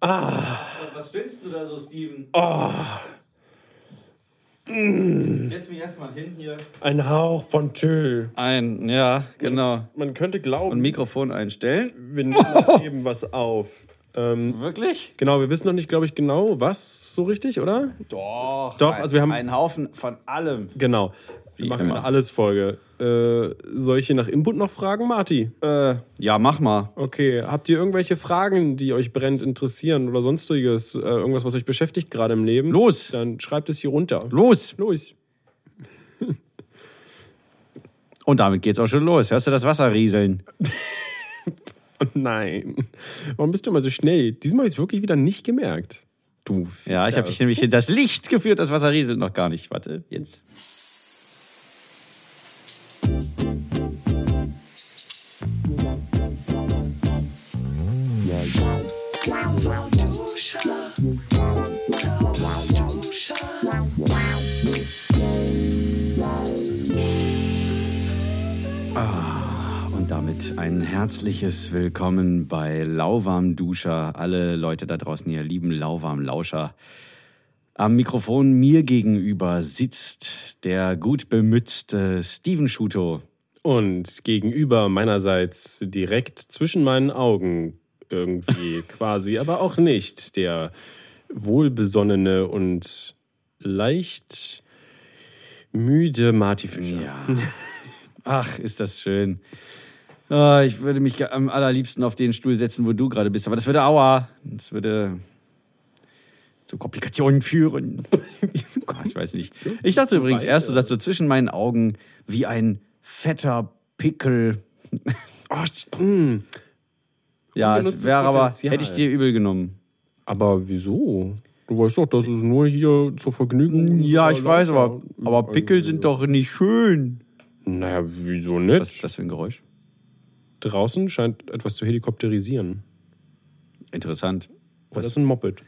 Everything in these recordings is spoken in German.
Was stellst du da so, Steven? Setz mich erstmal hin hier. Ein Hauch von Tüll. Ein, ja, genau. Man könnte Und glauben, Mikrofon einstellen. wir nehmen eben was auf. Ähm, Wirklich? genau, wir wissen noch nicht, glaube ich, genau, was so richtig, oder? Doch. Doch, ein, also wir haben- einen Haufen von allem. Genau. Wir Wie machen immer. eine Alles-Folge. Äh, soll ich hier nach Input noch fragen, Marti? Äh, ja, mach mal. Okay, habt ihr irgendwelche Fragen, die euch brennend interessieren oder sonstiges? Äh, irgendwas, was euch beschäftigt gerade im Leben? Los. Dann schreibt es hier runter. Los. Los. Und damit geht's auch schon los. Hörst du das Wasser rieseln? Oh nein. Warum bist du immer so schnell? Diesmal habe ich es wirklich wieder nicht gemerkt. Du. Ja, ich habe dich nämlich in das Licht geführt. Das Wasser rieselt noch gar nicht. Warte, jetzt. Ah, Und damit ein herzliches Willkommen bei Lauwarm Duscher. Alle Leute da draußen hier lieben Lauwarm Lauscher. Am Mikrofon mir gegenüber sitzt der gut bemützte Steven Schuto. Und gegenüber meinerseits direkt zwischen meinen Augen irgendwie quasi, aber auch nicht der wohlbesonnene und leicht müde Marty Fischer. Ja. Ach, ist das schön. Ah, ich würde mich am allerliebsten auf den Stuhl setzen, wo du gerade bist, aber das würde aua. Das würde zu Komplikationen führen. ich weiß nicht. Ich dachte übrigens erst, du sagst so zwischen meinen Augen wie ein fetter Pickel. Oh, st- mm. Ja, es wäre aber, hätte ich dir übel genommen. Aber wieso? Du weißt doch, das ist nur hier zur Vergnügen. Ja, ich unserer weiß, aber, aber Pickel sind doch nicht schön. Naja, wieso nicht? Was ist das für ein Geräusch? Draußen scheint etwas zu helikopterisieren. Interessant. Oh, das ist ein Moped.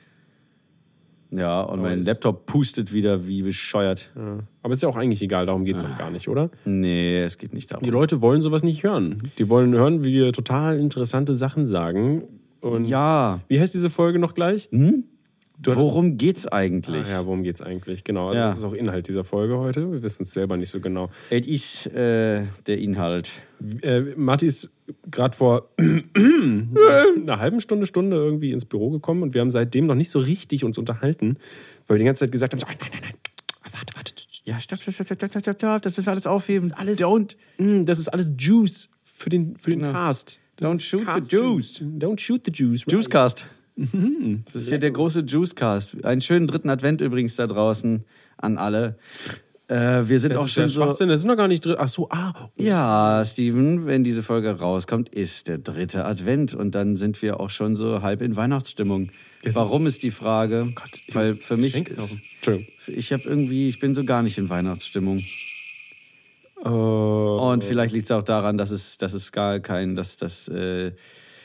Ja, und mein es- Laptop pustet wieder wie bescheuert. Aber ist ja auch eigentlich egal, darum geht's Ah. doch gar nicht, oder? Nee, es geht nicht darum. Die Leute wollen sowas nicht hören. Die wollen hören, wie wir total interessante Sachen sagen. Und Ja. Wie heißt diese Folge noch gleich? Hattest- Worum geht's eigentlich? Ah, ja, worum geht's eigentlich? Genau, also Ja. das ist auch Inhalt dieser Folge heute. Wir wissen es selber nicht so genau. Es ist äh, der Inhalt. Äh, Marty ist gerade vor einer halben Stunde, Stunde irgendwie ins Büro gekommen und wir haben seitdem noch nicht so richtig uns unterhalten, weil wir die ganze Zeit gesagt haben, so, nein, nein, nein, warte, warte, Ja, stopp, stopp, stopp, stopp, stopp, stopp, das müssen wir alles aufheben. Das ist alles, Don't, Mm, das ist alles Juice für den, für den Cast. Das Don't shoot the Cast juice. Don't shoot the juice. right? Juicecast. Das ist hier der große Juicecast. Einen schönen dritten Advent übrigens da draußen an alle. Äh, wir sind Das auch ist schon so. Schwachsinn, das ist noch gar nicht drin. Ach so, ah. Ja, Steven, wenn diese Folge rauskommt, ist der dritte Advent und dann sind wir auch schon so halb in Weihnachtsstimmung. Das Warum ist die Frage? ich Weil muss für mich. Entschuldigung. ich habe irgendwie, ich bin so gar nicht in Weihnachtsstimmung. Äh, Und vielleicht liegt es auch daran, dass es, dass es gar kein, dass das äh,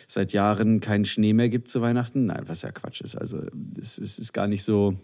seit Jahren keinen Schnee mehr gibt zu Weihnachten. Nein, was ja Quatsch ist. Also es, es ist gar nicht so.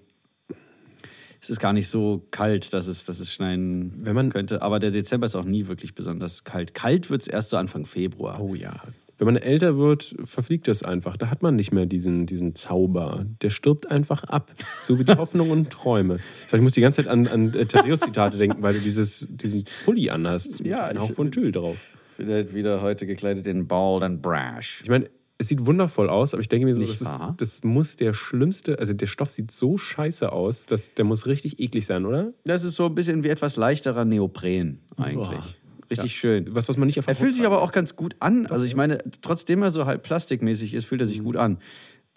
Es ist gar nicht so kalt, dass es, dass es schneien Wenn man- könnte. Aber der Dezember ist auch nie wirklich besonders kalt. Kalt wird es erst so Anfang Februar. Oh ja. Wenn man älter wird, verfliegt das einfach. Da hat man nicht mehr diesen, diesen Zauber. Der stirbt einfach ab. So wie die Hoffnung und Träume. Ich muss die ganze Zeit an, an äh, Thaddeus-Zitate denken, weil du dieses, diesen Pulli anhast. Ja, ich- Hauch von Tüll drauf. Halt wieder heute gekleidet in Bald and Brash. Ich meine, es sieht wundervoll aus, aber ich denke mir so, das, ist, das muss der schlimmste, also der Stoff sieht so scheiße aus, dass der muss richtig eklig sein, oder? Das ist so ein bisschen wie etwas leichterer Neopren eigentlich. Richtig schön. Was, was man nicht Er fühlt sich aber auch ganz gut an. Also ich meine, trotzdem er so halb plastikmäßig ist, fühlt er sich gut an.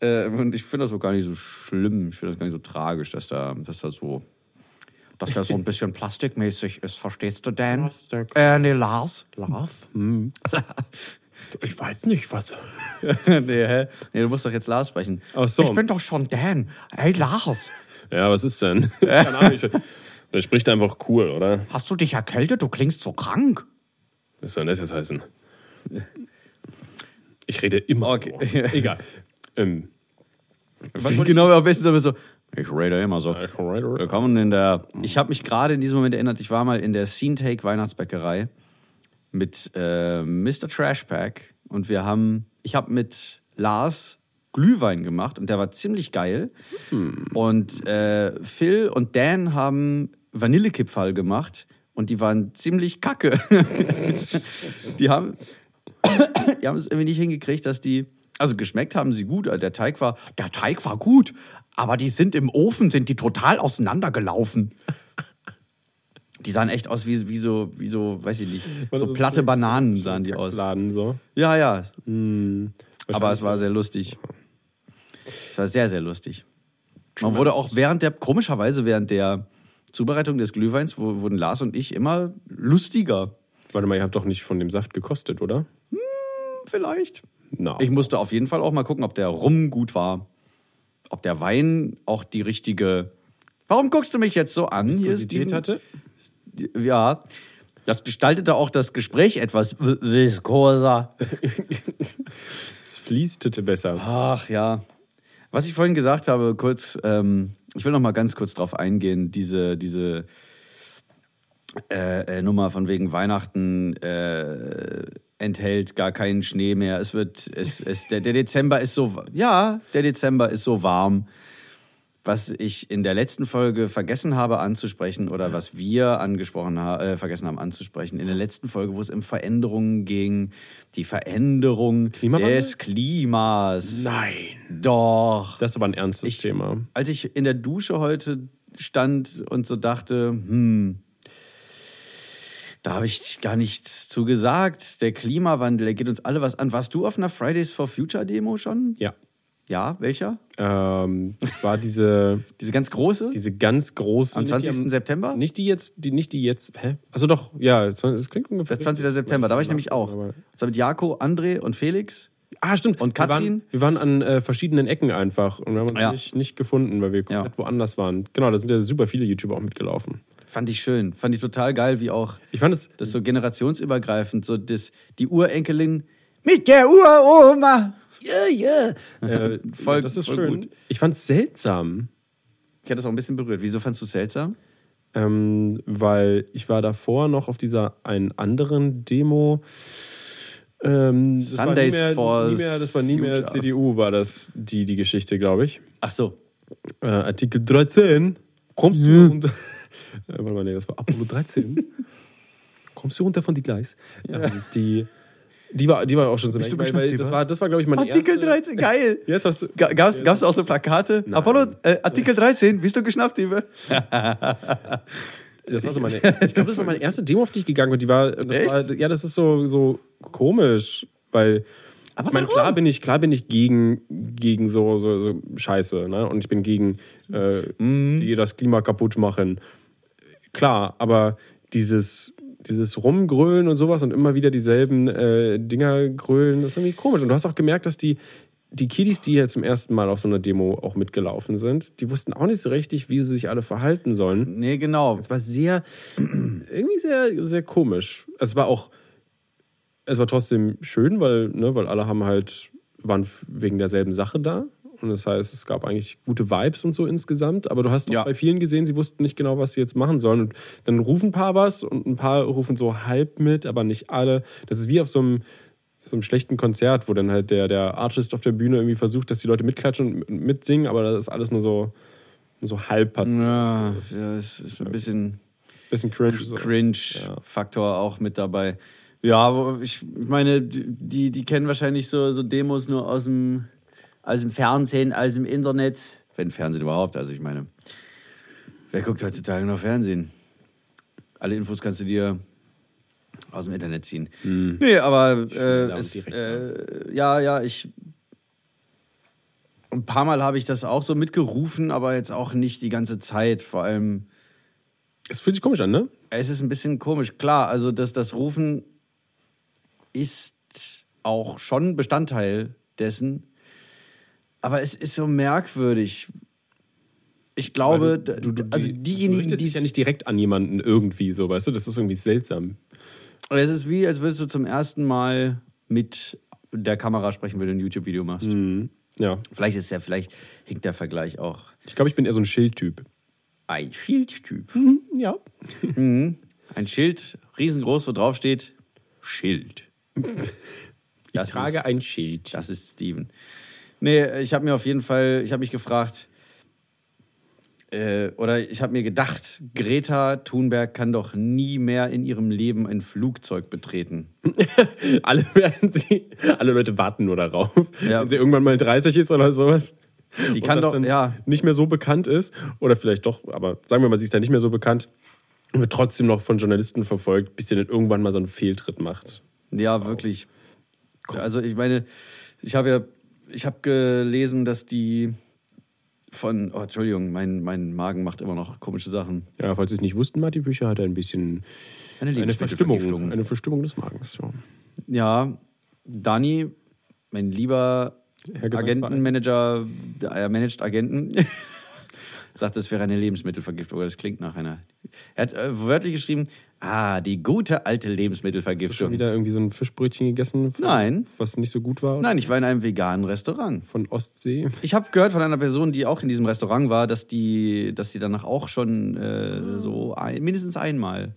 Äh, und ich finde das auch gar nicht so schlimm. Ich finde das gar nicht so tragisch, dass da, dass da so, dass der so ein bisschen plastikmäßig ist. Verstehst du, Dan? Plastik. Äh, nee, Lars. Lars? Hm. Ich weiß nicht, was. nee, hä? nee, du musst doch jetzt Lars sprechen. Ach so. Ich bin doch schon Dan. Hey, Lars. Ja, was ist denn? Keine Ahnung. ich- Der spricht einfach cool, oder? Hast du dich erkältet? Du klingst so krank. Was soll denn das jetzt heißen? Ich rede immer. Okay. so. Egal. Ähm, genau, am besten aber so. Ich rede immer so. alright. Willkommen in der. Ich habe mich gerade in diesem Moment erinnert, ich war mal in der Scene Take Weihnachtsbäckerei mit äh, Mr. Trashpack und wir haben. Ich habe mit Lars Glühwein gemacht und der war ziemlich geil. Und äh, Phil und Dan haben Vanillekipferl gemacht und die waren ziemlich kacke. die haben, die haben es irgendwie nicht hingekriegt, dass die, also geschmeckt haben sie gut, also der Teig war, der Teig war gut, aber die sind im Ofen, sind die total auseinandergelaufen. Die sahen echt aus wie, wie so, wie so, weiß ich nicht, so platte Bananen sahen die aus. Laden so. Ja, ja. Aber Wahrscheinlich es war sehr lustig. Es war sehr, sehr lustig. Man wurde auch während der, komischerweise während der Zubereitung des Glühweins, wurden Lars und ich immer lustiger. Warte mal, ihr habt doch nicht von dem Saft gekostet, oder? Vielleicht. Na. Ich musste auf jeden Fall auch mal gucken, ob der Rum gut war. Ob der Wein auch die richtige. Warum guckst du mich jetzt so an? Hier, Viskosität Steven? hatte? Ja. Das gestaltete auch das Gespräch etwas viskoser. Es fließte besser. Ach ja. Was ich vorhin gesagt habe, kurz, ähm, ich will noch mal ganz kurz drauf eingehen, diese, diese äh, äh, Nummer von wegen Weihnachten äh, enthält gar keinen Schnee mehr. Es wird, es, es, der, der Dezember ist so, ja, der Dezember ist so warm. Was ich in der letzten Folge vergessen habe anzusprechen oder was wir angesprochen ha äh, vergessen haben anzusprechen, in der letzten Folge, wo es um Veränderungen ging, die Veränderung des Klimas. Nein. Doch. Das ist aber ein ernstes Thema. Als ich in der Dusche heute stand und so dachte, hm, da habe ich gar nichts zu gesagt. Der Klimawandel, der geht uns alle was an. Warst du auf einer Fridays for Future Demo schon? Ja. Ja, welcher? Ähm, das war diese, Diese ganz große? diese ganz große. Am nicht die 20. September? Nicht die jetzt, die, nicht die jetzt, hä? Also doch, ja, das klingt ungefähr. Das 20. September, da war ich nämlich auch. Das war mit Jako, André und Felix. Ah, stimmt. Und Wir Katrin? waren, wir waren an äh, verschiedenen Ecken einfach und wir haben uns Ja. nicht, nicht gefunden, weil wir komplett Ja. woanders waren. Genau, da sind ja super viele YouTuber auch mitgelaufen. Fand ich schön. Fand ich total geil, wie auch Ich fand es, das so generationsübergreifend, so das, die Urenkelin mit der Uroma. Ja, ja. äh, Voll- das ist voll schön. gut. Ich fand es seltsam. Ich hatte das auch ein bisschen berührt. Wieso fandst du es seltsam? ähm, weil ich war davor noch auf dieser einen anderen Demo. Ähm, das Sundays war nie mehr, for mehr, das war nie mehr Future. CDU, war das die, die Geschichte, glaube ich. Ach so. Äh, Artikel 13. Kommst du runter? Äh, warte mal, nee, das war Apollo 13. Kommst du runter von die Gleis? Ähm, die, die, war, die war auch schon so du weil, weil das war, das war, glaube ich, mein Artikel erste, 13, geil. Jetzt hast du. Ga- Gab's, gab's auch so Plakate? Apollo, äh, Artikel 13, bist du geschnappt, Liebe? Das war so meine. Ich glaube, das war meine erste Demo, auf die ich gegangen bin. Die war, war ja, das ist so, so komisch, weil. Aber ich meine, klar bin ich, klar bin ich gegen, gegen so, so, so Scheiße, ne? Und ich bin gegen, äh, Mhm. die das Klima kaputt machen. Klar, aber dieses, dieses Rumgrölen und sowas und immer wieder dieselben äh, Dinger grölen, das ist irgendwie komisch. Und du hast auch gemerkt, dass die, die Kiddies, die hier zum ersten Mal auf so einer Demo auch mitgelaufen sind, die wussten auch nicht so richtig, wie sie sich alle verhalten sollen. Nee, genau. Es war sehr, irgendwie sehr, sehr komisch. Es war auch, es war trotzdem schön, weil, ne, weil alle haben halt, waren wegen derselben Sache da. Und das heißt, es gab eigentlich gute Vibes und so insgesamt. Aber du hast auch Ja. bei vielen gesehen, sie wussten nicht genau, was sie jetzt machen sollen. Und dann rufen ein paar was und ein paar rufen so halb mit, aber nicht alle. Das ist wie auf so einem, so einem schlechten Konzert, wo dann halt der, der Artist auf der Bühne irgendwie versucht, dass die Leute mitklatschen und mitsingen, aber das ist alles nur so, so halb passiert. Ja, So, das ist ja, es ist ein bisschen Bisschen cringe. So. Cringe-Faktor auch mit dabei. Ja, ich meine, die, die kennen wahrscheinlich so, so Demos nur aus dem, aus dem Fernsehen, aus dem Internet. Wenn Fernsehen überhaupt, also ich meine, wer guckt heutzutage noch Fernsehen? Alle Infos kannst du dir aus dem Internet ziehen. Nee, aber äh, es, äh, ja, ja, ich. Ein paar Mal habe ich das auch so mitgerufen, aber jetzt auch nicht die ganze Zeit. Vor allem, Es fühlt sich komisch an, ne? es ist ein bisschen komisch. Klar, also das, das Rufen ist auch schon Bestandteil dessen. Aber es ist so merkwürdig. Ich glaube, du, du, du, also diejenigen, die dich ja nicht direkt an jemanden irgendwie so, weißt du? Das ist irgendwie seltsam. Es ist wie, als würdest du zum ersten Mal mit der Kamera sprechen, wenn du ein YouTube-Video machst. Ja. Vielleicht ist ja, vielleicht hinkt der Vergleich auch. Ich glaube, ich bin eher so ein Schildtyp. Ein Schildtyp. Ja. Ein Schild, riesengroß, wo drauf steht Schild. Ich Das trage ist- ein Schild. Das ist Steven. Nee, ich habe mir auf jeden Fall, ich habe mich gefragt, äh, oder ich habe mir gedacht, Greta Thunberg kann doch nie mehr in ihrem Leben ein Flugzeug betreten. Alle werden sie, alle Leute warten nur darauf, Ja. wenn sie irgendwann mal 30 ist oder sowas. Die kann doch, ja, nicht mehr so bekannt ist, oder vielleicht doch, aber sagen wir mal, sie ist dann nicht mehr so bekannt, und wird trotzdem noch von Journalisten verfolgt, bis sie dann irgendwann mal so einen Fehltritt macht. ja, wirklich. Also ich meine, ich habe ja, ich habe gelesen, dass die von, oh, Entschuldigung, mein, mein Magen macht immer noch komische Sachen. Ja, falls Sie es nicht wussten, Martin Fischer hatte ein bisschen Eine eine Verstimmung, eine Verstimmung des Magens. Ja. Ja, Dani, mein lieber. Agentenmanager, er managt Agenten, sagt, es wäre eine Lebensmittelvergiftung. Das klingt nach einer. Er hat äh, wörtlich geschrieben, ah, die gute alte Hast du schon Lebensmittelvergiftung. wieder irgendwie so ein Fischbrötchen gegessen, von- Nein. was nicht so gut war? Nein, ich war in einem veganen Restaurant. Von Ostsee. Ich habe gehört von einer Person, die auch in diesem Restaurant war, dass die, dass die danach auch schon äh, so ein, mindestens einmal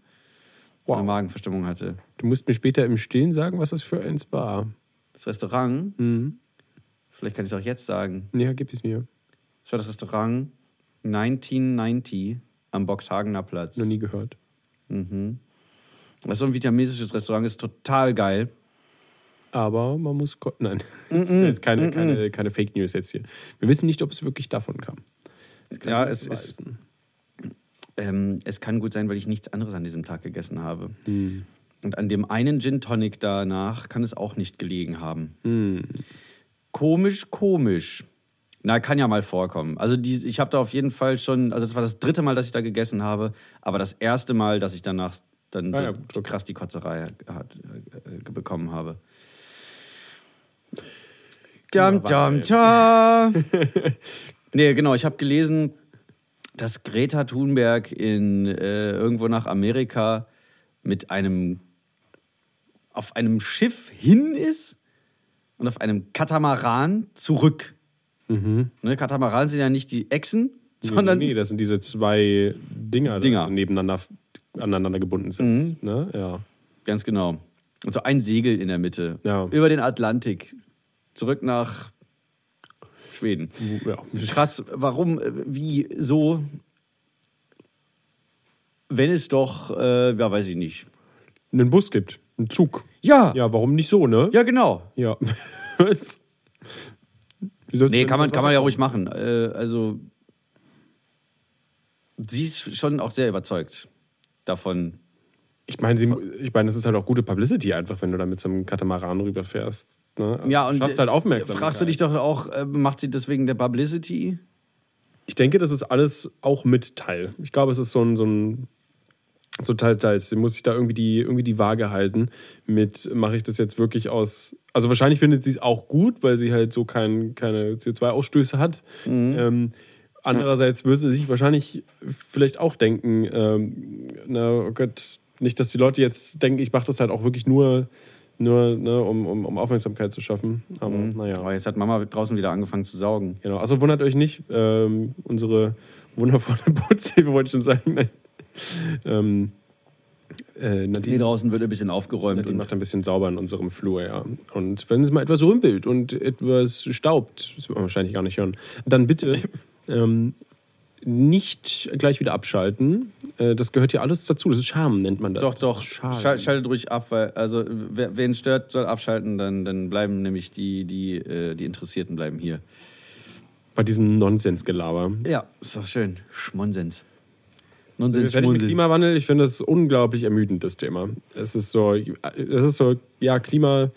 so eine Wow. Magenverstimmung hatte. Du musst mir später im Stillen sagen, was das für eins war. Das Restaurant, Mhm. vielleicht kann ich es auch jetzt sagen. Ja, gib es mir. Das war das Restaurant 1990 am Boxhagener Platz. Noch nie gehört. Das ist so ein vietnamesisches Restaurant, ist total geil. Aber man muss. Nein, das ist jetzt keine, keine, keine Fake News jetzt hier. Wir wissen nicht, ob es wirklich davon kam. Ja, es ist-. Ähm, es kann gut sein, weil ich nichts anderes an diesem Tag gegessen habe. Und an dem einen Gin Tonic danach kann es auch nicht gelegen haben. Komisch, komisch. Na, kann ja mal vorkommen. Also die, ich habe da auf jeden Fall schon, also das war das dritte Mal, dass ich da gegessen habe, aber das erste Mal, dass ich danach dann Ah so ja, krass die Kotzerei hat, äh, bekommen habe. Dam, dam, dam. nee, genau, ich habe gelesen, dass Greta Thunberg in äh, irgendwo nach Amerika mit einem auf einem Schiff hin ist und auf einem Katamaran zurück. Ne, Katamaran sind ja nicht die Echsen, sondern nee, nee, das sind diese zwei Dinger, die so nebeneinander aneinander gebunden sind. Ne? Ja. ganz genau. Und so ein Segel in der Mitte Ja. über den Atlantik zurück nach Schweden. ja. Krass, warum, äh, wie, so? Wenn es doch, äh, ja, weiß ich nicht. Einen Bus gibt, einen Zug. Ja, ja, Ja, warum nicht so, ne? genau. Ja. Was? Wie sollst du Nee, kann man, kann man ja ruhig machen. Äh, also, sie ist schon auch sehr überzeugt davon. Ich meine, sie, ich meine, das ist halt auch gute Publicity einfach, wenn du da mit so einem Katamaran rüberfährst. Ne? Also Ja, und schaffst halt Aufmerksamkeit. Fragst du dich doch auch, äh, macht sie das wegen der Publicity? Ich denke, das ist alles auch mit Teil. Ich glaube, es ist so ein, so ein so Teil, Teils. Sie muss sich da irgendwie die, irgendwie die Waage halten mit, mache ich das jetzt wirklich aus. Also wahrscheinlich findet sie es auch gut, weil sie halt so kein, keine CO2-Ausstöße hat. Ähm, andererseits würde sie sich wahrscheinlich vielleicht auch denken, ähm, na oh Gott, nicht, dass die Leute jetzt denken, ich mache das halt auch wirklich nur, nur ne, um, um, um Aufmerksamkeit zu schaffen. Aber naja. Aber jetzt hat Mama draußen wieder angefangen zu saugen. Genau, also wundert euch nicht, ähm, unsere wundervolle Bootshilfe wollte ich schon sagen. Ähm, äh, Hier Nadine, draußen wird ein bisschen aufgeräumt. Nadine Und macht ein bisschen sauber in unserem Flur, ja. Und wenn es mal etwas rümpelt und etwas staubt, das wird man wahrscheinlich gar nicht hören, dann bitte ähm, nicht gleich wieder abschalten. Äh, das gehört ja alles dazu. Das ist Charme, nennt man das. doch, das doch, schal schaltet ruhig ab, weil, also, wer, wen stört, soll abschalten, dann, dann bleiben nämlich die, die, äh, die Interessierten bleiben hier. Bei diesem Nonsensgelaber. Ja, ist doch schön. Schmonsens. Nonsens, mit Schmonsens. Klimawandel? Ich finde das unglaublich ermüdend, das Thema. Es ist so, es ist so, ja, Klima,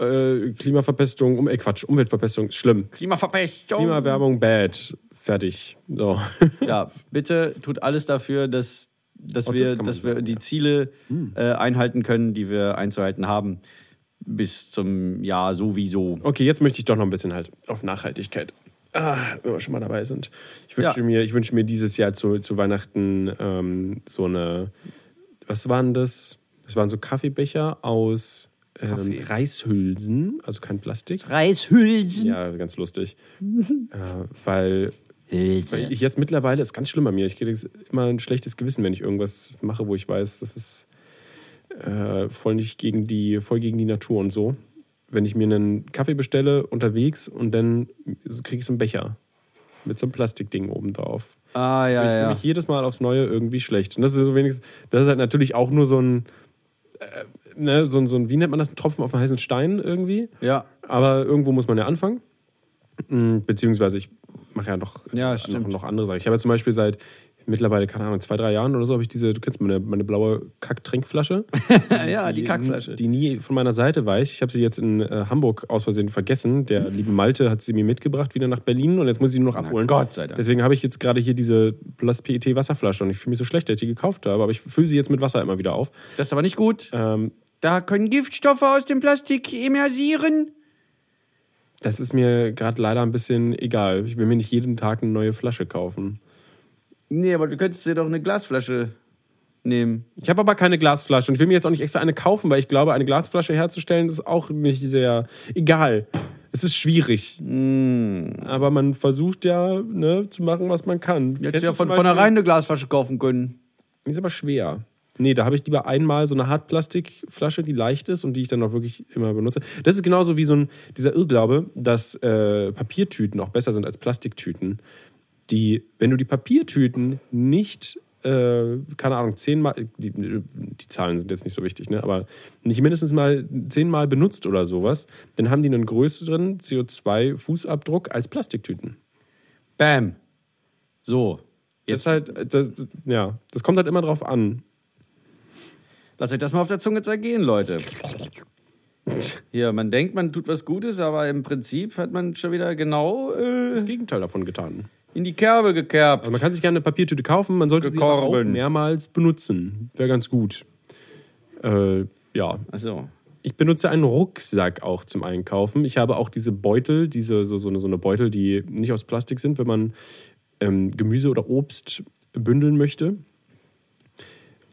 äh, Klimaverpestung, um, äh, Quatsch, Umweltverpestung, schlimm. Klimaverpestung. Klimawerbung, bad. Fertig. So. Ja, bitte tut alles dafür, dass, dass Oh, das wir, sagen, die ja. Ziele äh, einhalten können, die wir einzuhalten haben. Bis zum Jahr sowieso. Okay, jetzt möchte ich doch noch ein bisschen halt auf Nachhaltigkeit. Ah, wenn wir schon mal dabei sind. Ich wünsche Ja. mir, ich wünsche mir dieses Jahr zu, zu Weihnachten ähm, so eine, was waren das? Das waren so Kaffeebecher aus ähm. Reishülsen, also kein Plastik. Reishülsen. Ja, ganz lustig. äh, weil Weil ich jetzt mittlerweile ist ganz schlimm bei mir. Ich kriege immer ein schlechtes Gewissen, wenn ich irgendwas mache, wo ich weiß, das ist äh, voll nicht gegen die, voll gegen die Natur und so. Wenn ich mir einen Kaffee bestelle unterwegs und dann kriege ich so einen Becher mit so einem Plastikding oben drauf. Ah, ja, ich fühle ja. mich jedes Mal aufs Neue irgendwie schlecht. Und das ist so wenigstens, das ist halt natürlich auch nur so ein, äh, ne, so ein, so ein, wie nennt man das, ein Tropfen auf einen heißen Stein irgendwie. Ja. Aber irgendwo muss man ja anfangen. Mm, Beziehungsweise ich mache ja noch, Ja, noch, noch andere Sachen. Ich habe ja zum Beispiel seit mittlerweile, keine Ahnung, zwei, drei Jahren oder so, habe ich diese, du kennst meine, meine blaue Kack-Trinkflasche. ja, die Kackflasche. Die nie von meiner Seite weicht. Ich habe sie jetzt in äh, Hamburg aus Versehen vergessen. Der liebe Malte hat sie mir mitgebracht wieder nach Berlin und jetzt muss ich sie nur noch abholen. Gott sei Dank. Deswegen habe ich jetzt gerade hier diese Plus PET Wasserflasche und ich fühle mich so schlecht, dass ich die gekauft habe, aber ich fülle sie jetzt mit Wasser immer wieder auf. Das ist aber nicht gut. Ähm, Da können Giftstoffe aus dem Plastik immersieren. das ist mir gerade leider ein bisschen egal. Ich will mir nicht jeden Tag eine neue Flasche kaufen. Nee, aber du könntest dir doch eine Glasflasche nehmen. Ich habe aber keine Glasflasche und ich will mir jetzt auch nicht extra eine kaufen, weil ich glaube, eine Glasflasche herzustellen ist auch nicht sehr egal. Es ist schwierig. Aber man versucht ja ne, zu machen, was man kann. Jetzt ja von vornherein eine Glasflasche kaufen können. Ist aber schwer. Nee, da habe ich lieber einmal so eine Hartplastikflasche, die leicht ist und die ich dann auch wirklich immer benutze. Das ist genauso wie so ein, dieser Irrglaube, dass äh, Papiertüten auch besser sind als Plastiktüten. Die, wenn du die Papiertüten nicht, äh, keine Ahnung, zehnmal, die, die Zahlen sind jetzt nicht so wichtig, ne, aber nicht mindestens mal zehnmal benutzt oder sowas, dann haben die einen größeren CO2-Fußabdruck als Plastiktüten. Bam. So. Jetzt halt, das, ja, das kommt halt immer drauf an. Lasst euch das mal auf der Zunge zergehen, Leute. Hier, man denkt, man tut was Gutes, aber im Prinzip hat man schon wieder genau äh, Das Gegenteil davon getan. In die Kerbe gekerbt. Also man kann sich gerne eine Papiertüte kaufen, man sollte sie aber auch Gekorben. mehrmals benutzen. Wäre ganz gut. Äh, ja. Achso. Ich benutze einen Rucksack auch zum Einkaufen. Ich habe auch diese Beutel, diese, so, so, eine, so eine Beutel, die nicht aus Plastik sind, wenn man ähm, Gemüse oder Obst bündeln möchte.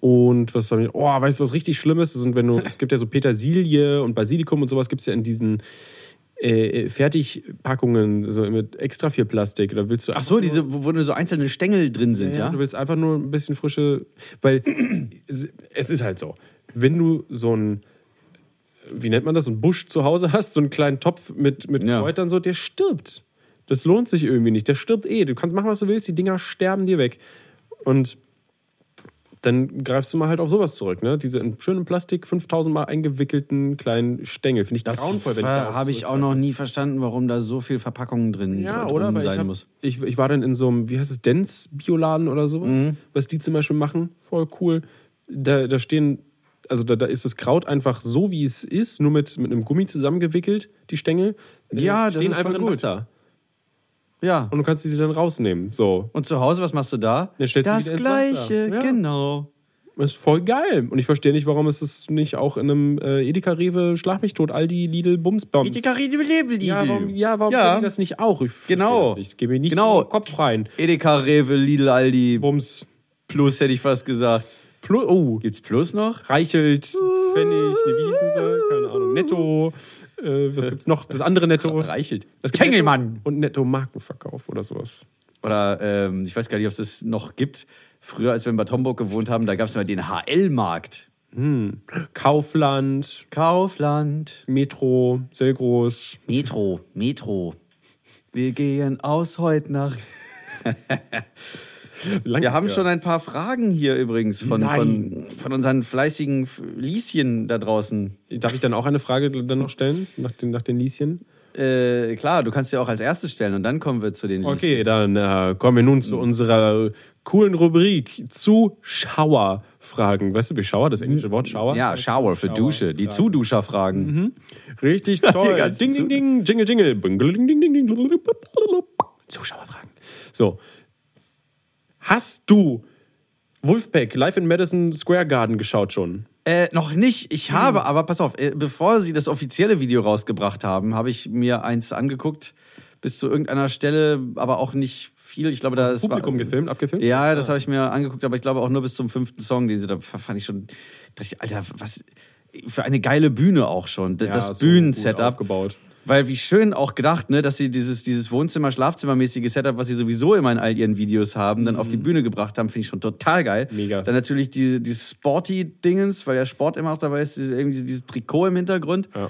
Und was habe ich, oh, weißt du, was richtig Schlimmes? Das sind, wenn du, es gibt ja so Petersilie und Basilikum und sowas gibt es ja in diesen äh, Fertigpackungen, so mit extra viel Plastik. Da willst du Ach so, diese, wo nur so einzelne Stängel drin sind, ja? Du willst einfach nur ein bisschen frische, weil es- es ist halt so, wenn du so ein, wie nennt man das, so einen Busch zu Hause hast, so einen kleinen Topf mit, mit Ja. Kräutern, so, der stirbt. Das lohnt sich irgendwie nicht. Der stirbt eh. Du kannst machen, was du willst, die Dinger sterben dir weg. Und dann greifst du mal halt auf sowas zurück, ne? Diese in schönem Plastik 5000 Mal eingewickelten kleinen Stängel. Finde ich Das grauenvoll, wenn ich da habe ich auch noch nie verstanden, warum da so viel Verpackungen drin Ja, drin oder? Weil sein ich, hab, muss. Ich, ich war dann in so einem, wie heißt es, Dance-Bioladen oder sowas, Mhm. was die zum Beispiel machen. Voll cool. Da, da stehen, also da, da ist das Kraut einfach so, wie es ist, nur mit, mit einem Gummi zusammengewickelt, die Stängel. Die Ja, das stehen ist einfach voll in gut. Wasser. Ja. Und du kannst sie dann rausnehmen. So. Und zu Hause, was machst du da? Dann stellst du das ins Gleiche. Ja. genau. Das ist voll geil. Und ich verstehe nicht, warum es es nicht auch in einem äh, Edeka, Rewe, Schlag mich tot, Aldi, Lidl, Bumsbums. Edeka, Riedel, Lidl. Ja, warum, ja, warum Ja. die das nicht auch? Ich Genau. Das nicht. Ich gebe mir nicht Genau. den Kopf rein. Edeka, Rewe, Lidl, Aldi. Bums. Plus hätte ich fast gesagt. Plus, oh, Gibt's Plus noch? Reichelt, Pfennig, ne, wie hießen sie? Keine Ahnung. Netto, äh, was gibt's noch? Das andere Netto. Reichelt. Das. Netto und Netto Markenverkauf oder sowas. Oder ähm, ich weiß gar nicht, ob es das noch gibt. Früher, als wir in Bad Homburg gewohnt haben, da gab es mal den HL-Markt. Kaufland, Kaufland. Metro, Selgros. Metro, Metro. Wir gehen aus heute Nacht. Wir haben schon ein paar Fragen hier übrigens von, von, von unseren fleißigen Lieschen da draußen. Darf ich dann auch eine Frage dann noch stellen? Nach den, nach den Lieschen? Äh, klar, du kannst ja auch als erstes stellen und dann kommen wir zu den Lieschen. Okay, dann äh, kommen wir nun zu unserer coolen Rubrik Zuschauerfragen. Weißt du, wie Schauer, das englische Wort Schauer? Ja, Shower für Dusche. Die Zuduscherfragen. Richtig toll. ding, ding, ding, jingle, jingle. Bingle, ding, ding, ding, ding. Zuschauerfragen. So. Hast du Wolfpack live in Madison Square Garden geschaut schon? Äh, noch nicht. Ich habe, aber pass auf, äh, bevor sie das offizielle Video rausgebracht haben, habe ich mir eins angeguckt, bis zu irgendeiner Stelle, aber auch nicht viel. Ich glaube, da ist Publikum gefilmt, abgefilmt? Ja, das habe ich mir angeguckt, aber ich glaube auch nur bis zum fünften Song, den sie da fand ich schon. dachte ich, Alter, was für eine geile Bühne auch schon. D- Ja, das so Bühnensetup. aufgebaut. Weil wie schön auch gedacht, ne, dass sie dieses, dieses Wohnzimmer-Schlafzimmermäßige Setup, was sie sowieso immer in all ihren Videos haben, dann auf die Bühne gebracht haben, finde ich schon total geil. Mhm. Mega. Dann natürlich die, die Sporty-Dingens, weil ja Sport immer auch dabei ist, diese- irgendwie dieses Trikot im Hintergrund. Ja.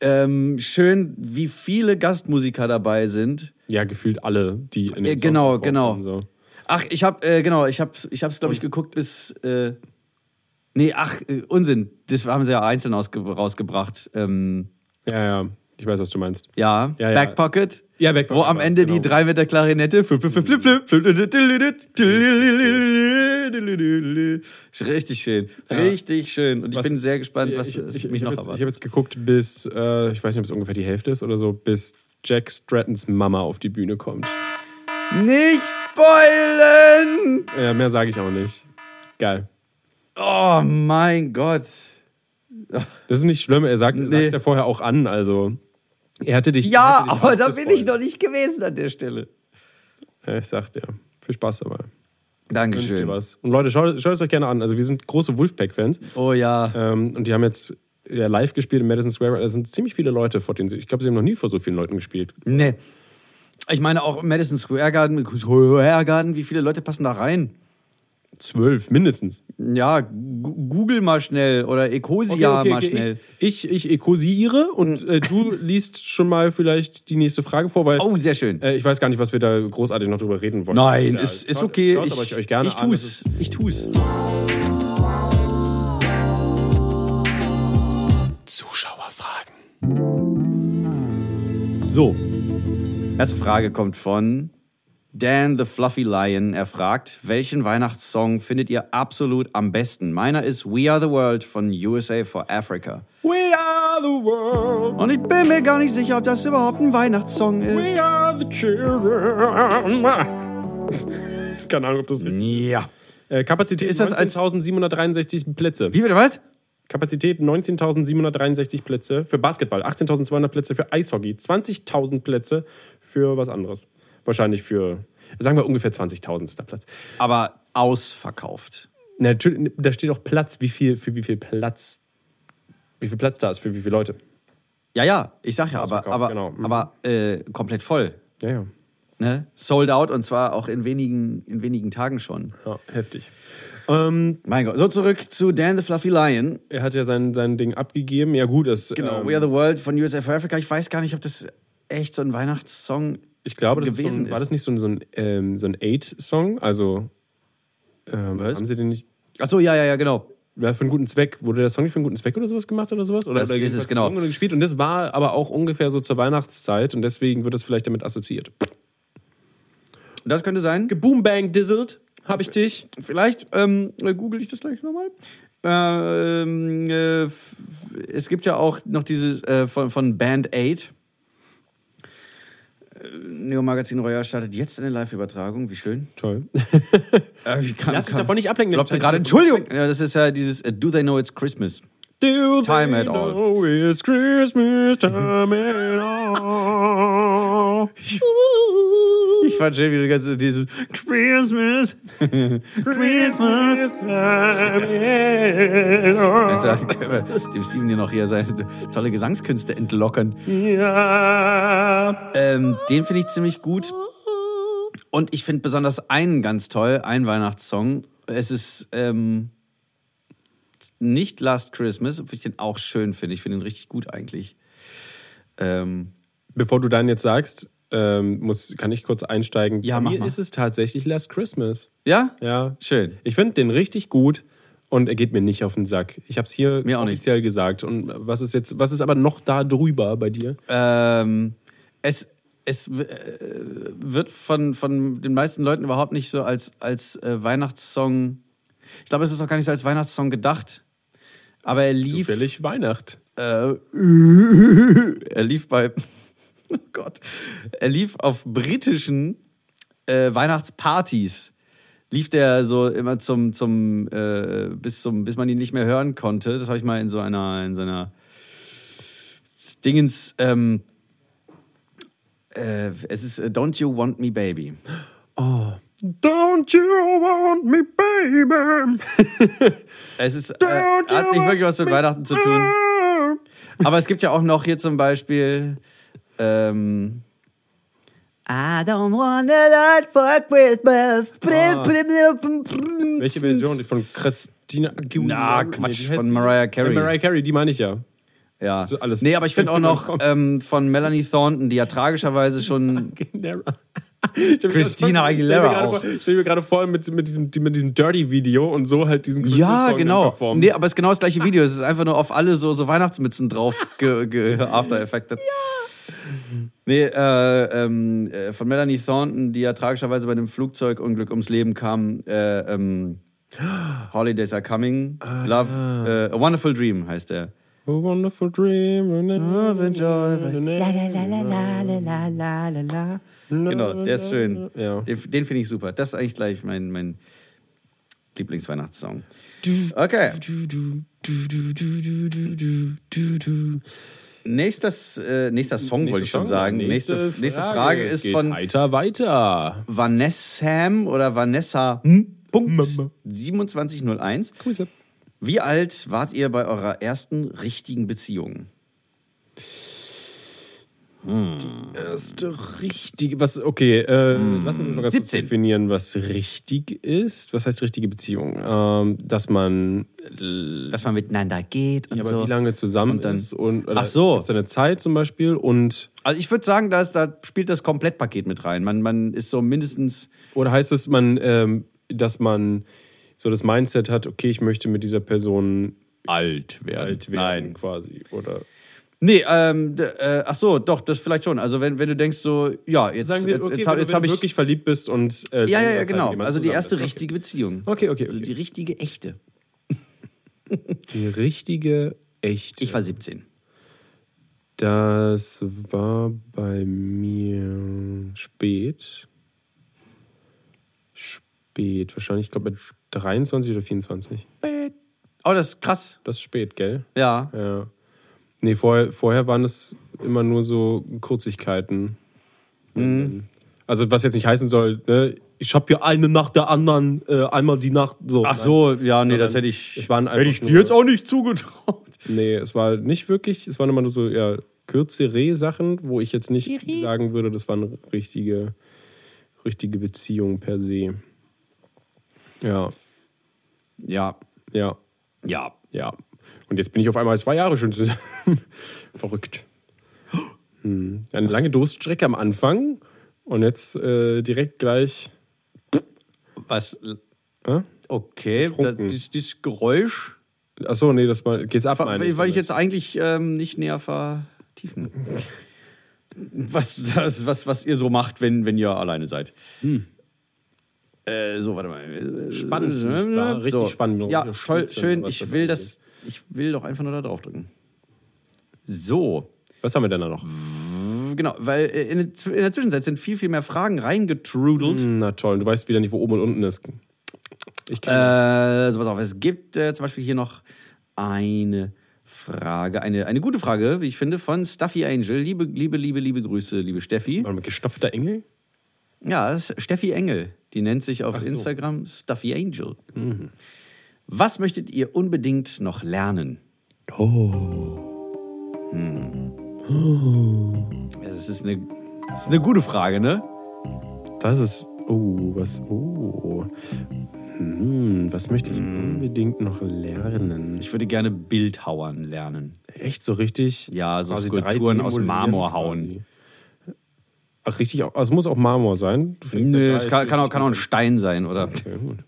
Ähm, schön, wie viele Gastmusiker dabei sind. Ja, gefühlt alle, die in den Äh, genau, genau. So. Ach, ich hab, äh, genau, ich hab, ich hab's, glaube ich, geguckt bis, äh, nee, ach, äh, Unsinn. Das haben sie ja einzeln ausge rausgebracht. Ähm, Ja, ja, ich weiß, was du meinst. ja, Ja, ja. Backpocket. Ja, Backpocket Wo am Ende genau. die drei mit der Klarinette. Flip, flip, flip, flip, flip, flip. Richtig schön. Richtig schön. Und ich Was- bin sehr gespannt, was ich, ich, mich ich noch habe jetzt, ich hab erwartet. jetzt geguckt, bis, äh, ich weiß nicht, ob es ungefähr die Hälfte ist oder so, bis Jack Strattons Mama auf die Bühne kommt. Nicht spoilen! Ja, mehr sage ich auch nicht. Geil. Oh mein Gott. Das ist nicht schlimm, er sagt Nee. es ja vorher auch an, also er hatte dich. Ja, hatte dich aber da bin ich noch nicht gewesen an der Stelle. Ja, ich sag dir, viel Spaß dabei. Dankeschön. was. Und Leute, schaut, schaut es euch gerne an. Also wir sind große Wolfpack-Fans Oh ja. ähm, und die haben jetzt ja, live gespielt im Madison Square. Da sind ziemlich viele Leute vor denen sie. Ich glaube, sie haben noch nie vor so vielen Leuten gespielt. Nee. Ich meine auch im Madison Square Garden, Square Garden, wie viele Leute passen da rein? Zwölf mindestens. Ja, google mal schnell oder Ecosia mal schnell. Ich, ich, ich ekosiere und äh, du liest schon mal vielleicht die nächste Frage vor, weil Oh, sehr schön. äh, ich weiß gar nicht, was wir da großartig noch drüber reden wollen. Nein, ja, ist, ist schaut- okay. schaut's Ich, euch, euch gerne ich an. Tu's. ist- Ich tu's. Zuschauerfragen. So. Erste Frage kommt von Dan the Fluffy Lion. Er fragt, welchen Weihnachtssong findet ihr absolut am besten? Meiner ist We Are the World von USA for Africa. We are the world. Und ich bin mir gar nicht sicher, ob das überhaupt ein Weihnachtssong ist. We are the children. Keine Ahnung, ob das richtig Ja. äh, Kapazität Ist das als- 19.763 Plätze. Wie bitte was? Kapazität 19.763 Plätze für Basketball, 18.200 Plätze für Eishockey, 20.000 Plätze für was anderes. Wahrscheinlich für, sagen wir ungefähr 20.000 ist der Platz. Aber ausverkauft. Natürlich, da steht auch Platz, wie viel, für wie viel Platz, wie viel Platz da ist, für wie viele Leute. Ja, ja, ich sag ja, aber, aber, genau. Mhm. aber äh, komplett voll. Ja, ja. Ne? Sold out und zwar auch in wenigen, in wenigen Tagen schon. ja heftig. Ähm, Mein Gott. So zurück zu Dan the Fluffy Lion. er hat ja sein, sein Ding abgegeben. Ja, gut, das. Genau, ähm, We Are the World von USA for Africa. Ich weiß gar nicht, ob das echt so ein Weihnachtssong Ich glaube, das ist so gewesen ein, war das nicht so ein, so ein, ähm, so ein Eight-Song? Also, ähm, haben sie den nicht. Ach so, ja, ja, ja, genau. Ja, für einen guten Zweck. Wurde der Song nicht für einen guten Zweck oder sowas gemacht oder sowas? Oder, Das oder ist es, genau. Oder gespielt. Und das war aber auch ungefähr so zur Weihnachtszeit und deswegen wird das vielleicht damit assoziiert. Das könnte sein. Geboombang dizzled, hab ich dich. Vielleicht ähm, äh, google ich das gleich nochmal. Ähm, äh, es gibt ja auch noch dieses äh, von, von Band 8. Neo Magazin Royal startet jetzt eine Live-Übertragung. Wie schön. Toll. Äh, wie kann, Lass dich davon nicht ablenken. Glaubst du gerade, Entschuldigung. Ja, das ist ja dieses äh, Do They Know It's Christmas. Do Time they at all. know It's Christmas time at all. Ich fand schön, wie du ganz dieses Christmas. Christmas time dem Steven hier noch hier seine tolle Gesangskünste entlockern. all. Ja. Ähm, den finde ich ziemlich gut. Und ich finde besonders einen ganz toll, einen Weihnachtssong. Es ist ähm, nicht Last Christmas, obwohl ich den auch schön finde. Ich finde ihn richtig gut eigentlich. Ähm, Bevor du dann jetzt sagst, ähm, muss, kann ich kurz einsteigen. Ja, Bei mir mal. ist es tatsächlich Last Christmas. ja? Ja. Schön. Ich finde den richtig gut und er geht mir nicht auf den Sack. Ich habe es hier Mir auch nicht. offiziell gesagt. Und was ist jetzt, was ist aber noch da drüber bei dir? Ähm, es es äh, wird von, von den meisten Leuten überhaupt nicht so als, als äh, Weihnachtssong. Ich glaube, es ist auch gar nicht so als Weihnachtssong gedacht. Aber er lief. Zufällig Weihnacht. Äh, er lief bei. Oh Gott. Er lief auf britischen äh, Weihnachtspartys. Lief der so immer zum, zum, äh, bis zum, bis man ihn nicht mehr hören konnte. Das habe ich mal in so einer, in so einer Dingens, ähm, äh, es ist äh, Don't You Want Me Baby. Don't you want me, baby? Es ist, äh, hat nicht wirklich was mit Weihnachten zu tun. Aber es gibt ja auch noch hier zum Beispiel. Ähm, I don't want a lot for Christmas. Welche Version? Die von Christina Aguilera? Na, Nee, Quatsch, heißt von? Mariah Carey. Äh, Mariah Carey, die meine ich ja. Ja. Alles- nee, aber ich finde auch noch ähm, von Melanie Thornton, die ja tragischerweise schon. Aguilera. Ich Christina Aguilera auch. Vor, stell mir gerade vor mit, mit diesem, mit diesem Dirty-Video und so halt diesen Ja, Christmas-Song genau. Nee, aber es ist genau das gleiche Video. Es ist einfach nur auf alle so, so Weihnachtsmützen drauf ge, ge, after effected. Ja. Nee, äh, ähm, äh, von Melanie Thornton, die ja tragischerweise bei einem Flugzeugunglück ums Leben kam. Äh, ähm, Holidays are coming. Ah, Love. Äh, A Wonderful Dream heißt der. A wonderful dream. Genau, der ist schön. Ja. Den, den finde ich super. Das ist eigentlich gleich mein, mein Lieblingsweihnachtssong. Okay. Nächstes, äh, nächster Song wollte ich schon sagen. Nächste, nächste Frage, Es ist geht von Weiter, weiter. Vanessa oder Vanessa hm, Punkt 2701. Grüße. Wie alt wart ihr bei eurer ersten richtigen Beziehung? Erste richtige, was, okay, äh, lass uns mal ganz kurz 17. definieren, was richtig ist. Was heißt richtige Beziehung? Ähm, dass man, Dass man miteinander geht und aber so. wie lange zusammen Und dann- ist und, oder Ach so. gibt's da eine Zeit zum Beispiel und, Also ich würde sagen, da, ist, da spielt das Komplettpaket mit rein. Man, man ist so mindestens oder heißt es, man, ähm, dass man so das Mindset hat, okay, ich möchte mit dieser Person alt werden. alt werden, quasi, oder? Nee, ähm, äh, ach so, doch, das vielleicht schon. Also wenn, wenn du denkst so, ja, jetzt, Sagen wir, jetzt, okay, jetzt, hab- wenn jetzt du habe ich... wirklich verliebt bist und äh, ja, ja, ja, genau. Also die erste bist. richtige Beziehung. Okay, okay, Also okay. die richtige, echte. Die richtige, echte. Ich war 17. Das war bei mir spät. Spät, wahrscheinlich, ich glaube mit 23 oder 24. Oh, das ist krass. Das ist spät, gell? Ja. Ja. Nee, vorher, vorher waren es immer nur so Kurzigkeiten. Mhm. Also, was jetzt nicht heißen soll, ne? ich habe hier eine nach der anderen, äh, einmal die Nacht so. Ach so, ja, nee, Sondern das hätte ich, es waren hätte ich dir jetzt auch nicht zugetraut. Nee, es war nicht wirklich, es waren immer nur so ja, kürzere Sachen, wo ich jetzt nicht sagen würde, das waren richtige, richtige Beziehungen per se. Ja, Ja, ja, ja. ja. Und jetzt bin ich auf einmal zwei Jahre schon zusammen. Verrückt. Hm. Eine lange Durststrecke am Anfang und jetzt äh, direkt gleich. Was? Äh? Okay, da, dieses, dieses Geräusch, Achso, nee, das mal geht's ab. weil, weil ich jetzt eigentlich ähm, nicht näher vertiefen. was, das, was, was ihr so macht, wenn, wenn ihr alleine seid. Äh, so, warte mal. Spannend, das war richtig spannend. Ja, toll, schön. was Ich will das, ich will doch einfach nur da drauf drücken. So. Was haben wir denn da noch? Genau, weil äh, in, der Zw- in der Zwischenzeit sind viel, viel mehr Fragen reingetrudelt. Hm, Na toll, du weißt wieder nicht, wo oben und unten ist. Ich kenn Äh, so, pass auf, es gibt äh, zum Beispiel hier noch eine Frage, eine, eine gute Frage, wie ich finde, von Stuffy Angel. Liebe, liebe, liebe, liebe Grüße, liebe Steffi. Warte mal, gestopfter Engel? Ja, das ist Steffi Engel. Die nennt sich auf so. Instagram Stuffy Angel. Was möchtet ihr unbedingt noch lernen? Oh. Hm. Ja, das, ist eine, das ist eine gute Frage, ne? Das ist. Oh, was. Oh. Hm, was möchte ich unbedingt noch lernen? Ich würde gerne Bildhauern lernen. Echt so richtig? Ja, so Skulpturen 3D aus Marmor hauen. quasi. Ach, richtig. Also es muss auch Marmor sein. Nö, ja es kann, kann, auch, kann auch ein Stein sein oder Okay, gut.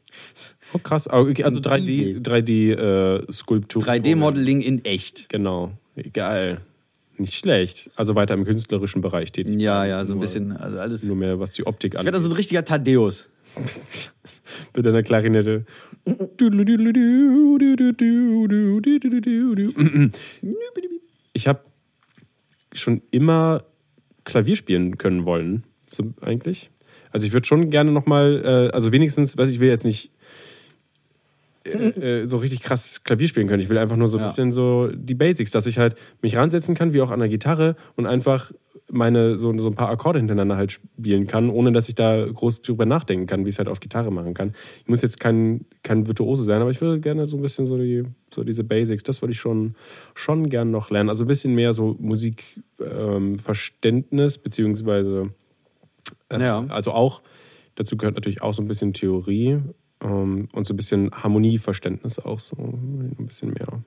Oh, krass. Also 3D, 3D äh, Skulptur. 3D-Modeling in echt. Genau. Geil. Nicht schlecht. Also weiter im künstlerischen Bereich tätig. Ja, ja, so ein Nur- bisschen, also alles. Nur mehr, was die Optik Ich werde angeht. so ein richtiger Thaddeus. Mit deiner Klarinette. Ich habe schon immer Klavier spielen können wollen, so eigentlich. Also ich würde schon gerne noch mal, äh, also wenigstens, weiß ich will jetzt nicht äh, äh, so richtig krass Klavier spielen können. Ich will einfach nur so ein Ja. bisschen so die Basics, dass ich halt mich ransetzen kann, wie auch an der Gitarre und einfach meine so, so ein paar Akkorde hintereinander halt spielen kann, ohne dass ich da groß drüber nachdenken kann, wie ich es halt auf Gitarre machen kann. Ich muss jetzt kein, kein Virtuose sein, aber ich würde gerne so ein bisschen so, die, so diese Basics, das würde ich schon, schon gern noch lernen. Also ein bisschen mehr so Musikverständnis, ähm, beziehungsweise äh, Ja. also auch, dazu gehört natürlich auch so ein bisschen Theorie ähm, und so ein bisschen Harmonieverständnis auch so ein bisschen mehr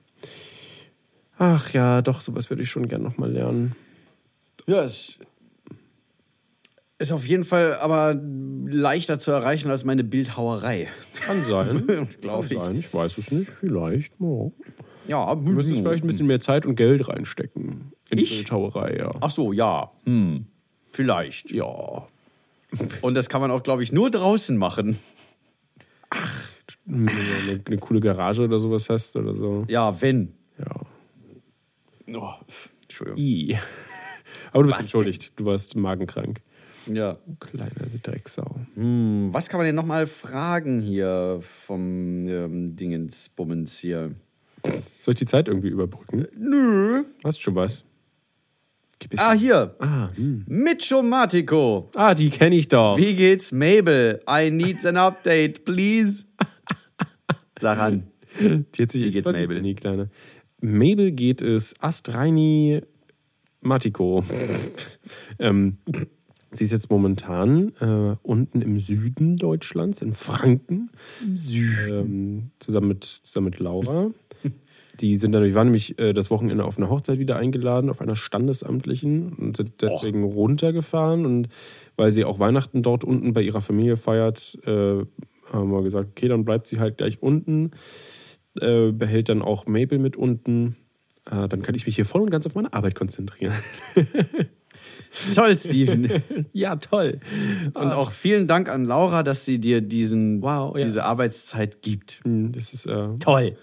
Ach ja, doch, sowas würde ich schon gern nochmal lernen. Ja, es ist auf jeden Fall aber leichter zu erreichen als meine Bildhauerei. Kann sein. Glaub Kann ich. sein. Ich weiß es nicht. Vielleicht. Ja. Ja, Du müsstest vielleicht ein bisschen mehr Zeit und Geld reinstecken. In die Ich? Bildhauerei, ja. Ach so, ja. Hm. Vielleicht. Ja. Und das kann man auch, glaube ich, nur draußen machen. Wenn du eine, eine coole Garage oder sowas hast oder so. Ja, wenn. Ja. Oh, Entschuldigung. I. Aber du bist Was entschuldigt. Du warst magenkrank. Ja. Kleine Drecksau. Hm, was kann man denn nochmal fragen hier vom ähm, Dingensbummens hier? Soll ich die Zeit irgendwie überbrücken? Nö. Hast schon was? Ah, hier. Ah, hm. Michomatico. ah die kenne ich doch. Wie geht's, Mabel? I need an update, please. Sag an. Sich Wie geht's Mabel? Die Kleine. Mabel geht es Astreini Matiko. ähm, sie ist jetzt momentan äh, unten im Süden Deutschlands, in Franken. Im Süden. Ähm, zusammen, mit, zusammen mit Laura. Die sind dann, die waren nämlich äh, das Wochenende auf eine Hochzeit wieder eingeladen, auf einer standesamtlichen und sind deswegen runtergefahren. Und weil sie auch Weihnachten dort unten bei ihrer Familie feiert, äh, haben wir gesagt, okay, dann bleibt sie halt gleich unten, äh, behält dann auch Mabel mit unten. Äh, dann kann ich mich hier voll und ganz auf meine Arbeit konzentrieren. Toll, Steven. ja, toll. Und auch vielen Dank an Laura, dass sie dir diesen, Wow, ja. diese Arbeitszeit gibt. Hm, Das ist, äh, Toll.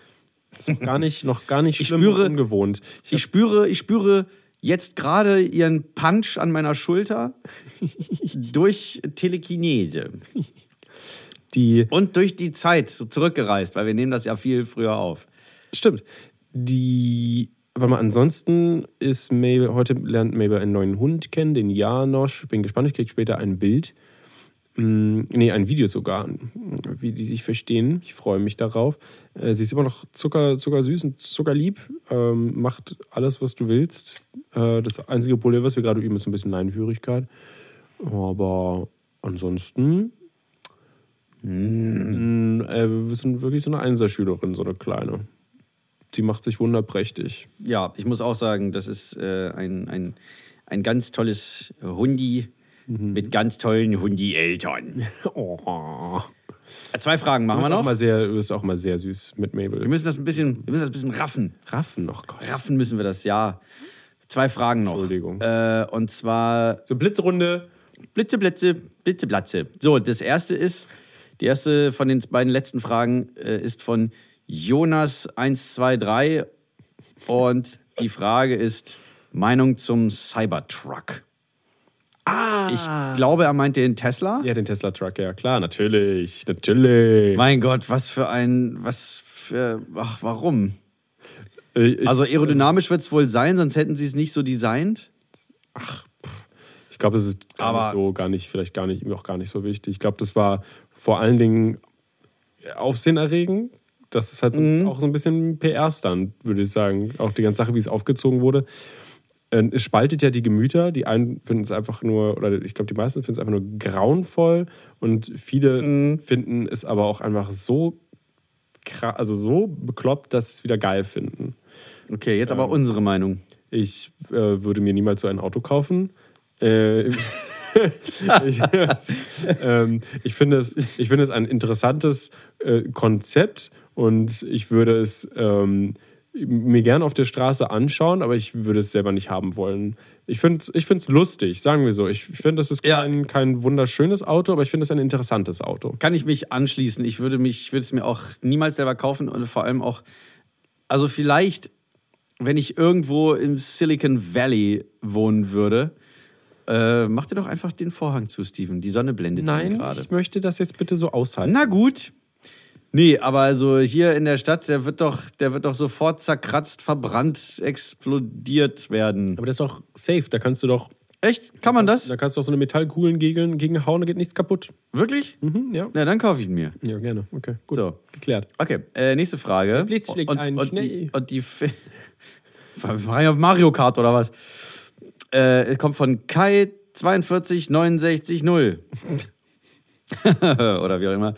Das ist gar nicht, noch gar nicht Ich schlimm spüre- und ungewohnt. Ich Ich spüre, ich spüre jetzt gerade ihren Punch an meiner Schulter durch Telekinese die und durch die Zeit so zurückgereist, weil wir nehmen das ja viel früher auf. Stimmt. Die, warte mal, ansonsten ist Mabel, heute lernt Mabel einen neuen Hund kennen, den Janosch. Bin gespannt, ich kriege später ein Bild. Mm, Nee, ein Video sogar, wie die sich verstehen. Ich freue mich darauf. Äh, Sie ist immer noch zucker, zuckersüß und zuckerlieb. Ähm, macht alles, was du willst. Äh, das einzige Problem, was wir gerade üben, ist ein bisschen Leinführigkeit. Aber ansonsten mm, äh, wir sind wirklich so eine Einserschülerin, so eine kleine. Die macht sich wunderprächtig. Ja, ich muss auch sagen, das ist äh, ein, ein, ein ganz tolles Hundi mit ganz tollen Hundi-Eltern. Oh. Zwei Fragen machen wir noch. mal sehr, du bist auch mal sehr süß mit Wir Mabel. müssen das ein bisschen, wir müssen das ein bisschen raffen. Raffen noch, Gott. Raffen müssen wir das, ja. Zwei Fragen noch. Entschuldigung. Äh, und zwar So, Blitzrunde. Blitze, Blitze, Blitze, Blatze. So, das erste ist, die erste von den beiden letzten Fragen äh, ist von Jonas123 und die Frage ist Meinung zum Cybertruck. Ah! Ich glaube, er meint den Tesla. Ja, den Tesla Truck, ja klar, natürlich. Natürlich. Mein Gott, was für ein, was für, ach, warum? Äh, ich- Also aerodynamisch wird es wohl sein, sonst hätten sie es nicht so designt. Ich glaube, das ist gar Aber- nicht so, gar nicht, vielleicht gar nicht, auch gar nicht so wichtig. Ich glaube, das war vor allen Dingen aufsehenerregend. Das ist halt so, Mhm. auch so ein bisschen PR-Stand, würde ich sagen. Auch die ganze Sache, wie es aufgezogen wurde. Ähm, Es spaltet ja die Gemüter. Die einen finden es einfach nur, oder ich glaube, die meisten finden es einfach nur grauenvoll und viele Mhm. finden es aber auch einfach so, also so bekloppt, dass sie es wieder geil finden. Okay, jetzt aber unsere Meinung. Ich äh, würde mir niemals so ein Auto kaufen. Äh, ich, ähm, ich, finde es, ich finde es ein interessantes äh, Konzept und ich würde es ähm, mir gerne auf der Straße anschauen, aber ich würde es selber nicht haben wollen. Ich finde es ich find's lustig, sagen wir so. Ich finde, das ist Ja. kein, kein wunderschönes Auto, aber ich finde es ein interessantes Auto. Kann ich mich anschließen. Ich würde mich, ich würde es mir auch niemals selber kaufen und vor allem auch, also vielleicht, wenn ich irgendwo im Silicon Valley wohnen würde, äh, mach dir doch einfach den Vorhang zu, Steven. Die Sonne blendet ihn Nein, gerade. ich möchte das jetzt bitte so aushalten. Na gut. Nee, aber also hier in der Stadt, der wird doch, der wird doch sofort zerkratzt, verbrannt, explodiert werden. Aber das ist doch safe, da kannst du doch, Echt? Kann man das? da kannst du auch so eine Metallkugeln gegen, gegen hauen, da geht nichts kaputt. Wirklich? Mhm, ja. Na, dann kaufe ich ihn mir. Ja, gerne. Okay, gut. So. Geklärt. Okay, äh, nächste Frage. Blitz schlägt und, ein, und, schnell. die, und die Mario Kart oder was? Äh, es kommt von Kai 42960 oder wie auch immer.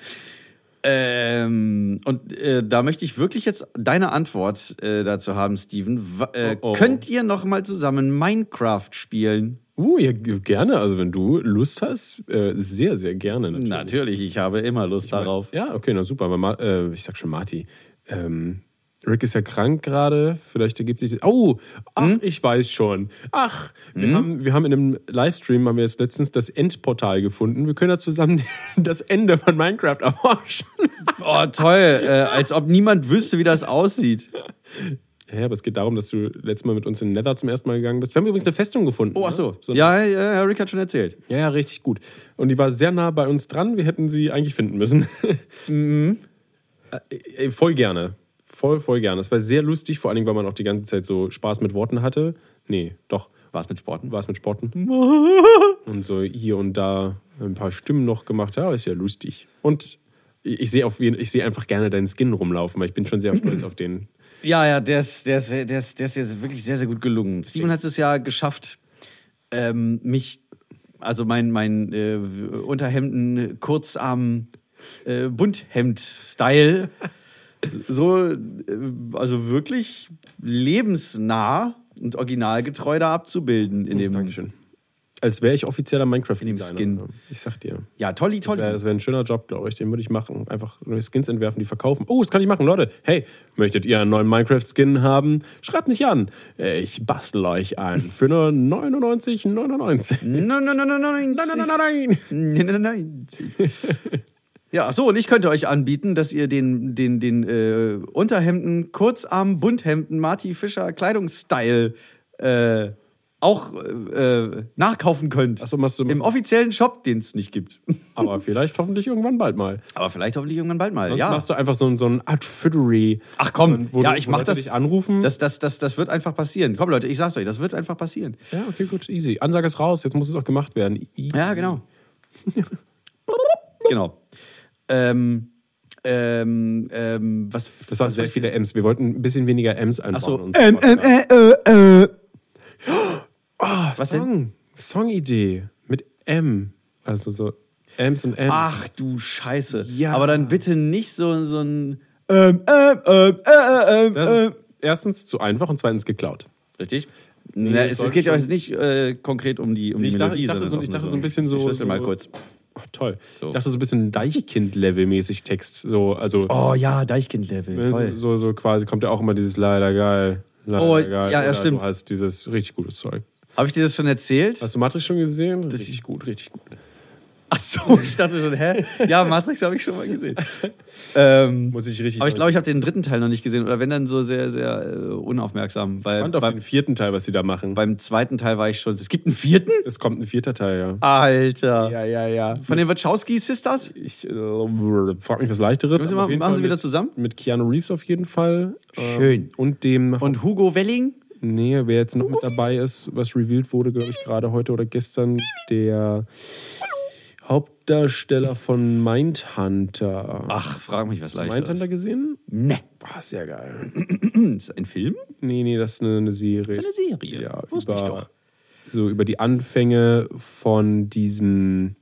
Ähm, und äh, da möchte ich wirklich jetzt deine Antwort äh, dazu haben, Steven. Wa- Äh, Oh, oh. Könnt ihr noch mal zusammen Minecraft spielen? Uh, ja, gerne. Also wenn du Lust hast, äh, sehr, sehr gerne. Natürlich. Natürlich, ich habe immer Lust darauf. Ja, okay, na super. Aber äh, ich sag schon Marty. Ähm, Rick ist ja krank gerade. Vielleicht ergibt sich. Oh, ach, Hm? ich weiß schon. Ach, wir, haben, wir haben in einem Livestream haben wir jetzt letztens das Endportal gefunden. Wir können da zusammen das Ende von Minecraft erforschen. Oh, toll. Äh, als ob niemand wüsste, wie das aussieht. Ja, aber es geht darum, dass du letztes Mal mit uns in Nether zum ersten Mal gegangen bist. Wir haben übrigens eine Festung gefunden. Oh, ach so. ne? so Ja, ja, ja, Rick hat schon erzählt. Ja, ja, richtig gut. Und die war sehr nah bei uns dran. Wir hätten sie eigentlich finden müssen. Mhm. Äh, äh, voll gerne. Voll, voll gerne. Es war sehr lustig, vor allen Dingen, weil man auch die ganze Zeit so Spaß mit Worten hatte. Nee, doch. War es mit Sporten? War es mit Sporten. Und so hier und da ein paar Stimmen noch gemacht. Ja, ist ja lustig. Und ich sehe auf jeden, ich sehe einfach gerne deinen Skin rumlaufen, weil ich bin schon sehr stolz auf den. Ja, ja, der ist, der ist, der ist, der ist jetzt wirklich sehr, sehr gut gelungen. Steven hat es ja geschafft, ähm, mich, also mein, mein äh, Unterhemden, Kurzarm, äh, Bunthemd-Style, so, äh, also wirklich lebensnah und originalgetreu da abzubilden in hm, dem. Dankeschön. Als wäre ich offizieller Minecraft-Skin. Ne? Ich sag dir. Ja, tolli, tolli. Das wäre wär ein schöner Job, glaube ich. Den würde ich machen. Einfach neue Skins entwerfen, die verkaufen. Oh, das kann ich machen, Leute. Hey, möchtet ihr einen neuen Minecraft-Skin haben? Schreibt nicht an. Ich bastel euch einen für nur 99,99. 99. 99. 99. 99. Ja, so, und ich könnte euch anbieten, dass ihr den, den, den äh, Unterhemden, Kurzarm, Bunthemden, Marty Fischer Kleidungsstyle äh, auch äh, nachkaufen könnt. Ach so, machst du- Im offiziellen Shop, den es nicht gibt. Aber vielleicht hoffentlich irgendwann bald mal. Aber vielleicht hoffentlich irgendwann bald mal. Sonst ja. machst du einfach so ein, so ein Outfittery. Ach komm, wo ja, du- ich mach das. dich anrufen. Das, das, das, das wird einfach passieren. Komm, Leute, ich sag's euch, das wird einfach passieren. ja, okay, gut, easy. Ansage ist raus, jetzt muss es auch gemacht werden. I- Ja, genau. genau. Ähm, ähm, ähm, was, Das waren sehr viele M's. Wir wollten ein bisschen weniger M's einbauen. Ach so. uns. Ähm, ähm, äh, äh, äh. Ah, was denn? Song. Songidee mit M. Also so M's und M's. Ach du Scheiße. Ja. Aber dann bitte nicht so, so ein ähm, ähm, ähm, äh, ähm, Das äh. ist erstens zu einfach und zweitens geklaut. Richtig? Na, es, es geht ja jetzt nicht äh, konkret um die, um Ich die dachte, Melodie. ich dachte, so, ich dachte so ein bisschen so. Ich mal kurz. Oh, toll. So. Ich dachte so ein bisschen Deichkind-Level-mäßig Text. So, also Oh ja, Deichkind-Level. Toll. so, so, quasi kommt ja auch immer dieses leider geil. Leider Oh, geil. ja, ja, stimmt. Du hast dieses richtig gutes Zeug. Habe ich dir das schon erzählt? Hast du Matrix schon gesehen? richtig gut, richtig gut. Ach so, ich dachte schon, hä? Ja, Matrix habe ich schon mal gesehen. ähm, Muss ich richtig. aber ich glaube, ich habe den dritten Teil noch nicht gesehen. Oder wenn dann so sehr, sehr äh, unaufmerksam. Weil Spannend auf beim, den vierten Teil, was sie da machen. beim zweiten Teil war ich schon. Es gibt einen vierten? Es kommt ein vierter Teil, ja. Alter. Ja, ja, ja. Von den Wachowski-Sisters? Ich äh, frage mich was leichteres. Jeden machen Fall sie wieder mit, zusammen? Mit Keanu Reeves auf jeden Fall. Ähm, Schön. Und dem. Und Hugo Welling? nee, wer jetzt noch mit dabei ist, was revealed wurde, glaube ich, gerade heute oder gestern, der Hauptdarsteller von Mindhunter. Ach, frag mich was leichteres. Mindhunter gesehen? Ne. Ah, sehr geil. Ist das ein Film? Nee, nee, das ist eine, eine Serie. Das ist eine Serie. Ja, Wusste ich über, doch. so über die Anfänge von diesem,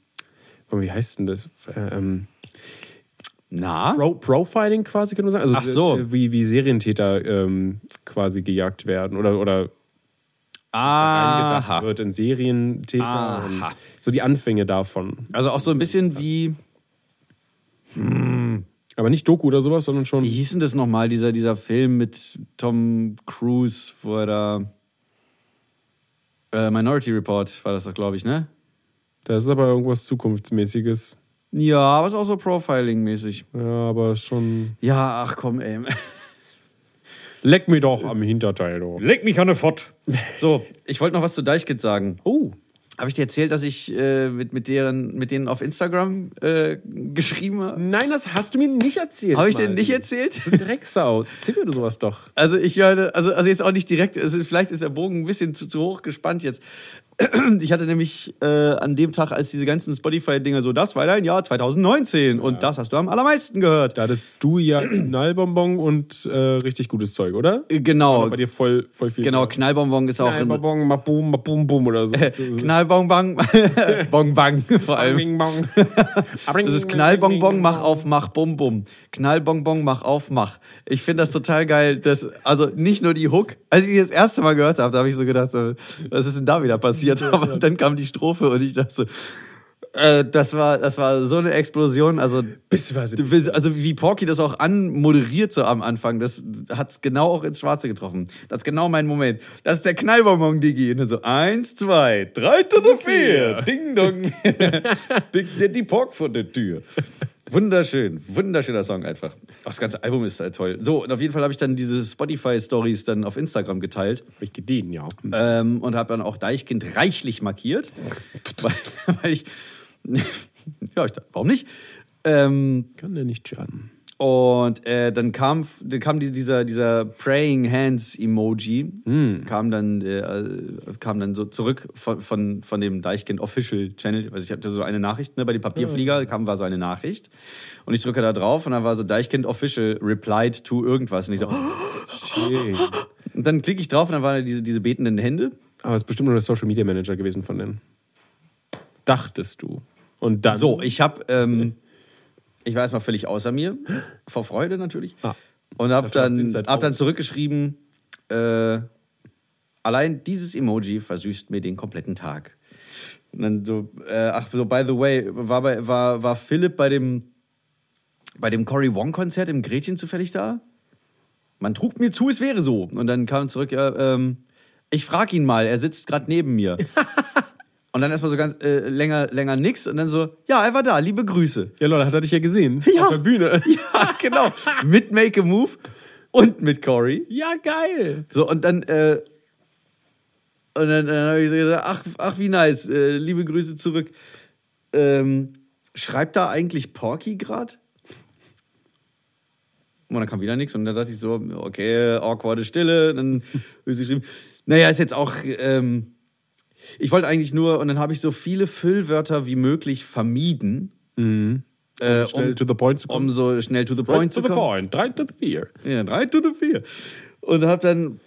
oh, wie heißt denn das? Ähm, Na? Pro Profiling quasi, kann man sagen. Also Ach so. Wie, wie Serientäter ähm, quasi gejagt werden oder, oder eingedacht Aha. wird in Serientäter. Aha. So die Anfänge davon. Also auch so ein bisschen wie, Aber nicht Doku oder sowas, sondern schon. wie hieß denn das nochmal, dieser, dieser Film mit Tom Cruise, wo er da äh, Minority Report war das doch, glaube ich, ne? Das ist aber irgendwas Zukunftsmäßiges. Ja, aber ist auch so Profiling-mäßig. Ja, aber schon. Ja, ach komm, ey. Leck mir doch am Hinterteil, du. Leg mich an eine Fott. So, ich wollte noch was zu Deichkind sagen. Oh. Habe ich dir erzählt, dass ich äh, mit, mit, deren, mit denen auf Instagram äh, geschrieben habe? Nein, das hast du mir nicht erzählt. Habe ich dir nicht erzählt? Du Drecksau. Erzähl mir sowas doch. Also ich höre, also, also jetzt auch nicht direkt, also vielleicht ist der Bogen ein bisschen zu, zu hoch gespannt jetzt. Ich hatte nämlich äh, an dem Tag, als diese ganzen Spotify-Dinger so, das war dein Jahr 2019 und das hast du am allermeisten gehört. Da hattest du ja Knallbonbon und äh, richtig gutes Zeug, oder? Äh, Genau, War bei dir voll, voll viel. genau, Knallbonbon ist auch ein Knallbonbon, ma boom, ma boom, boom oder so. Knallbonbon, Bonbang vor allem. Bing, bong. Das ist Knallbonbon, mach auf, mach bum bum. Knallbonbon, mach auf, mach. Ich finde das total geil. Dass, also nicht nur die Hook. Als ich das erste Mal gehört habe, da habe ich so gedacht, was ist denn da wieder passiert? Aber dann kam die Strophe und ich dachte so, äh, das war, das war so eine Explosion. Also, also wie Porky das auch anmoderiert so am Anfang, das hat's genau auch ins Schwarze getroffen. Das ist genau mein Moment. Das ist der Knallbonbon, Digi. Und dann so, eins, zwei, drei to the vier. Ding dong. Big Daddy Pork vor der Tür. Wunderschön, wunderschöner Song einfach. Auch das ganze Album ist halt toll. So, und auf jeden Fall habe ich dann diese Spotify-Stories dann auf Instagram geteilt Hab ich gedient, ja. ähm, und habe dann auch Deichkind reichlich markiert, weil, weil ich, ja, ich dachte, warum nicht? Ähm, Kann der nicht schaden. und äh, dann kam, dann kam die- dieser, dieser Praying Hands Emoji, kam dann, äh, kam dann so zurück von, von, von dem Deichkind Official Channel. Also ich hatte so eine Nachricht, ne, bei dem Papierflieger kam, war so eine Nachricht. Und ich drücke da drauf und dann war so Deichkind Official replied to irgendwas. Und ich so, Schön. und dann klicke ich drauf und dann waren da diese, diese betenden Hände. Aber es ist bestimmt nur der Social Media Manager gewesen von denen. Dachtest du. Und dann. So, ich habe, ähm, ich war erstmal völlig außer mir, vor Freude natürlich. Ah. und habe dann, hab dann zurückgeschrieben, äh, allein dieses Emoji versüßt mir den kompletten Tag. Und dann so, äh, ach so, by the way, war, bei, war, war Philipp bei dem, bei dem Cory Wong-Konzert im Gretchen zufällig da? Man trug mir zu, es wäre so. Und dann kam zurück, ja, ähm, ich frag ihn mal, er sitzt gerade neben mir. und dann erstmal so ganz äh, länger, länger nix und dann so, ja, er war da, liebe Grüße. Ja, Leute, hat er dich ja gesehen. Ja. Auf der Bühne. Ja, genau. mit Make a Move und mit Cory. Ja, geil. So, und dann, äh, und dann, dann habe ich so gesagt, ach, ach, wie nice, äh, liebe Grüße zurück. Ähm, schreibt da eigentlich Porky grad? Und dann kam wieder nichts und dann dachte ich so, okay, awkwarde Stille. Dann habe ich geschrieben, naja, ist jetzt auch, ähm, ich wollte eigentlich nur, und dann habe ich so viele Füllwörter wie möglich vermieden, äh, Schnell um, to the point zu kommen. um so schnell to the Right point to zu the kommen. point. Drei to the vier. Ja, drei to the vier. Und hab dann,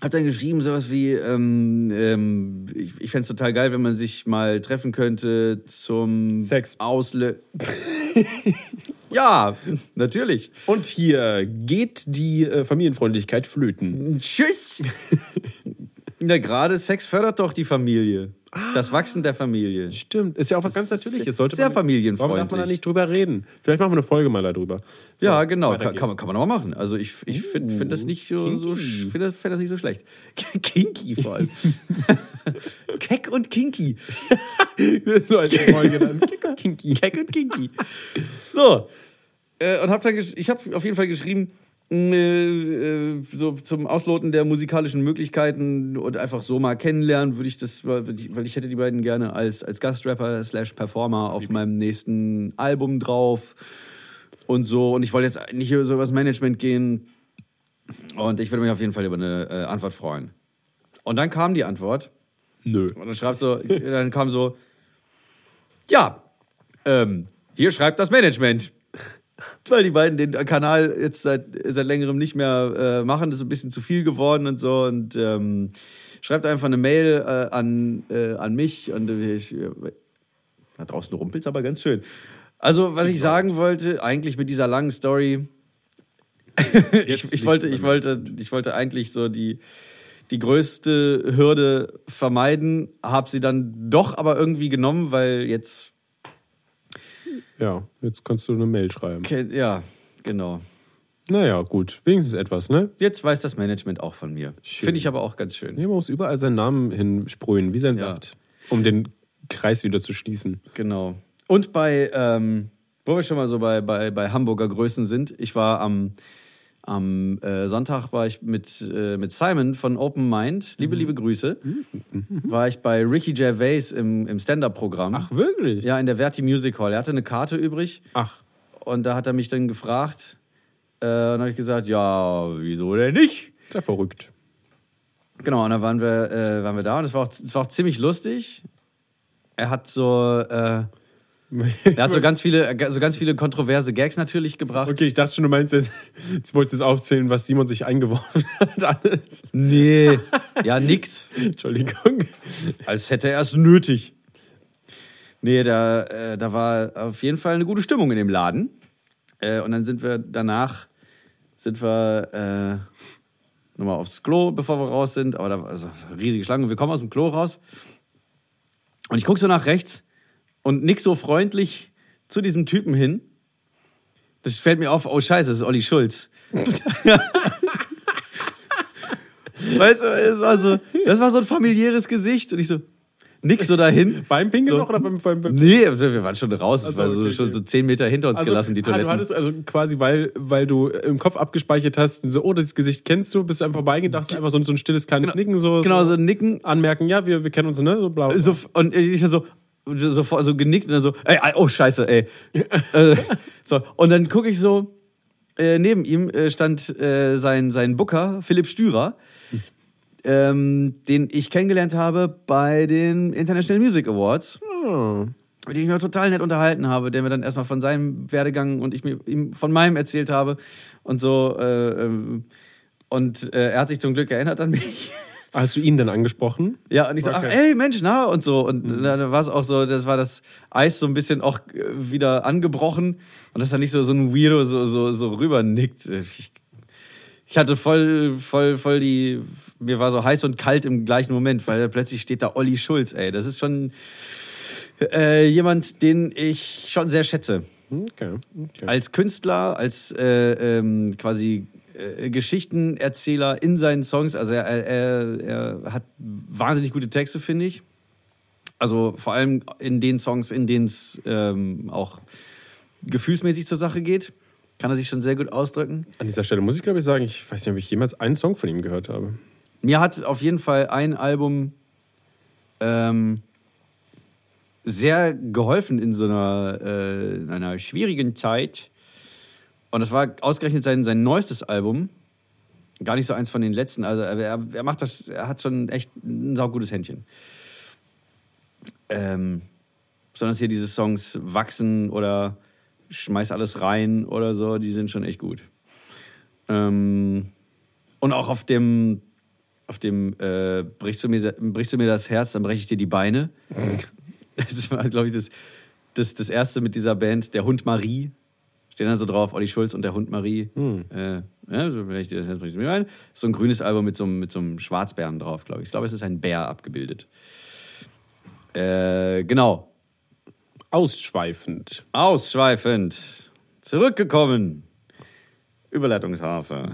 hab dann geschrieben, sowas wie, ähm, ähm, ich, ich fände total geil, wenn man sich mal treffen könnte zum Sex. Auslö. ja, natürlich. Und hier geht die äh, Familienfreundlichkeit flöten. Tschüss. Na, gerade Sex fördert doch die Familie. Das Wachsen der Familie. Stimmt, ist ja auch was ganz Natürliches. Sollte sehr man, familienfreundlich. Warum darf man da nicht drüber reden? Vielleicht machen wir eine Folge mal darüber. So, Ja, genau. Kann, kann, man, kann man auch machen. Also ich, ich finde find das nicht so, so finde das, find das nicht so schlecht. Kinky vor allem. Keck und kinky. so als Folge dann. Kick und Kinky. Keck und kinky. So. Äh, und hab dann ich habe auf jeden Fall geschrieben, äh, so zum Ausloten der musikalischen Möglichkeiten und einfach so mal kennenlernen, würde ich das, weil ich weil ich hätte die beiden gerne als, als Gastrapper slash Performer auf meinem nächsten Album drauf und so. Und ich wollte jetzt nicht so übers Management gehen. Und ich würde mich auf jeden Fall über eine äh, Antwort freuen. Und dann kam die Antwort. Nö. Und dann schreibt so, dann kam so, ja, ähm, hier schreibt das Management. Weil die beiden den Kanal jetzt seit, seit längerem nicht mehr äh, machen, das ist ein bisschen zu viel geworden und so. Und ähm, schreibt einfach eine Mail äh, an, äh, an mich und ich, äh, da draußen rumpelt's aber ganz schön. Also, was ich sagen wollte, eigentlich mit dieser langen Story, ich, ich, wollte, ich, wollte, ich wollte eigentlich so die, die größte Hürde vermeiden, habe sie dann doch aber irgendwie genommen, weil jetzt, Ja, jetzt kannst du eine Mail schreiben. kenn- ja, genau. Naja, gut. Wenigstens etwas, ne? Jetzt weiß das Management auch von mir. Finde ich aber auch ganz schön. Ja, man muss überall seinen Namen hinsprühen, wie sein Ja. Saft. Um den Kreis wieder zu schließen. Genau. Und bei, ähm, wo wir schon mal so bei, bei, bei Hamburger Größen sind, ich war am, am äh, Sonntag war ich mit, äh, mit Simon von Open Mind, liebe, liebe Grüße, war ich bei Ricky Gervais im, im Stand-Up-Programm. Ach, wirklich? Ja, in der Verti Music Hall. Er hatte eine Karte übrig Ach, und da hat er mich dann gefragt. Äh, und dann habe ich gesagt, ja, wieso denn nicht? ist ja verrückt. Genau, und dann waren wir, äh, waren wir da und es war, auch, es war auch ziemlich lustig. Er hat so, äh, er hat so ganz viele, so ganz viele kontroverse Gags natürlich gebracht. Okay, ich dachte schon, du meinst jetzt, jetzt wolltest du aufzählen, was Simon sich eingeworfen hat. Alles. Nee, ja, nix. Entschuldigung. Als hätte er es nötig. Nee, da, äh, da war auf jeden Fall eine gute Stimmung in dem Laden. Äh, und dann sind wir danach, sind wir äh, nochmal aufs Klo, bevor wir raus sind. Aber da war also riesige Schlange. Wir kommen aus dem Klo raus. Und ich gucke so nach rechts und nick so freundlich zu diesem Typen hin. Das fällt mir auf, oh scheiße, das ist Olli Schulz. weißt du, das war so, das war so ein familiäres Gesicht und ich so, nix so dahin. Beim Pinkeln So. noch oder beim, beim, beim Nee, also wir waren schon raus. Also, Also, okay, schon okay. so zehn Meter hinter uns gelassen, die ah, Toiletten. du hattest also quasi, weil, weil du im Kopf abgespeichert hast, so, oh, das Gesicht kennst du, bist einfach beigedacht, einfach so, ein- so ein stilles kleines Nicken, so, genau, so so nicken. anmerken, ja, wir, wir kennen uns, ne? So bla. bla. So, und ich so, sofort so genickt und dann so, ey, oh scheiße, ey. äh, so, und dann gucke ich so, äh, neben ihm äh, stand äh, sein, sein Booker, Philipp Stürer, ähm, den ich kennengelernt habe bei den International Music Awards. Oh. mit dem ich mich total nett unterhalten habe, der mir dann erstmal von seinem Werdegang und ich mir ihm von meinem erzählt habe und so. Äh, ähm, und äh, er hat sich zum Glück erinnert an mich. Hast du ihn dann angesprochen? Ja, und ich so, Okay. ach, ey, Mensch, na, und so. Und dann war es auch so, das war das Eis so ein bisschen auch äh, wieder angebrochen und dass er nicht so, so ein Weirdo so, so, so rüber nickt. Ich, ich hatte voll, voll, voll die, mir war so heiß und kalt im gleichen Moment, weil plötzlich steht da Olli Schulz, ey. Das ist schon äh, jemand, den ich schon sehr schätze Okay. okay. als Künstler, als äh, ähm, quasi äh, Geschichtenerzähler in seinen Songs. Also er, er, er hat wahnsinnig gute Texte, finde ich. Also vor allem in den Songs, in denen es ähm, auch gefühlsmäßig zur Sache geht, kann er sich schon sehr gut ausdrücken. An dieser Stelle muss ich, glaube ich, sagen, ich weiß nicht, ob ich jemals einen Song von ihm gehört habe. Mir hat auf jeden Fall ein Album ähm, sehr geholfen in so einer, äh, in einer schwierigen Zeit. Und das war ausgerechnet sein, sein neuestes Album. Gar nicht so eins von den letzten. Also er, er, macht das, er hat schon echt ein saugutes Händchen. Ähm, besonders hier diese Songs Wachsen oder Schmeiß alles rein oder so, die sind schon echt gut. Ähm, und auch auf dem, auf dem äh, brichst, du mir, brichst du mir das Herz, dann breche ich dir die Beine. Das war, glaube ich, das, das, das erste mit dieser Band, der Hund Marie. Stehen da so drauf, Olli Schulz und der Hund Marie. Äh, ja, so ich das Beine. So ein grünes Album mit so, einem- mit so einem Schwarzbären drauf, glaube ich. Ich glaube, es ist ein Bär abgebildet. Äh, genau. Ausschweifend. Ausschweifend. Zurückgekommen. Überleitungshafe.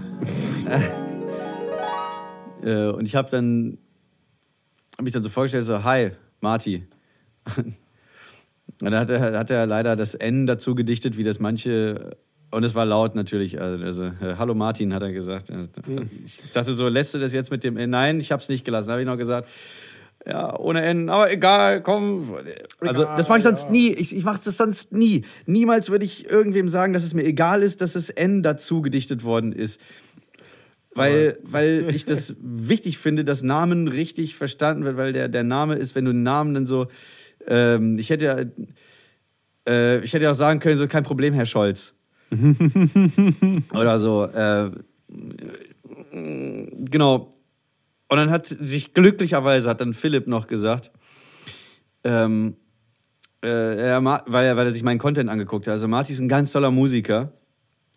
äh, und ich habe dann hab mich dann so vorgestellt, so, hi, Marty. Und dann hat er, hat er leider das N dazu gedichtet, wie das manche, und es war laut natürlich, also, also hallo Martin, hat er gesagt. Ich dachte so, lässt du das jetzt mit dem N? Nein, ich habe es nicht gelassen. habe ich noch gesagt, ja, ohne N, aber egal, komm. Also, das mache ich sonst nie. Ich, ich mache das sonst nie. Niemals würde ich irgendwem sagen, dass es mir egal ist, dass das N dazu gedichtet worden ist. Weil, weil ich das wichtig finde, dass Namen richtig verstanden wird, weil der, der Name ist, wenn du einen Namen dann so. Ähm, ich hätte ja. Äh, ich hätte ja auch sagen können, so kein Problem, Herr Scholz. Oder so. Äh, genau. Und dann hat sich glücklicherweise hat dann Philipp noch gesagt, ähm, äh, er, weil, er, weil er sich meinen Content angeguckt hat. Also Marty ist ein ganz toller Musiker.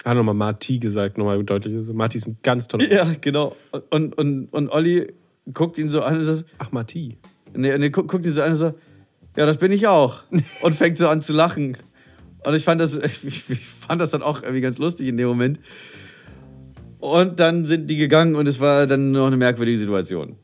Hat nochmal Marty gesagt, nochmal deutlich. Also Marty ist ein ganz toller. Ja, genau. Und, und, und Olli guckt ihn so an und so, Ach, Marty. nee, nee, guckt, ihn so an und so, ja, das bin ich auch. Und fängt so an zu lachen. Und ich fand das, ich fand das dann auch irgendwie ganz lustig in dem Moment. Und dann sind die gegangen und es war dann noch eine merkwürdige Situation.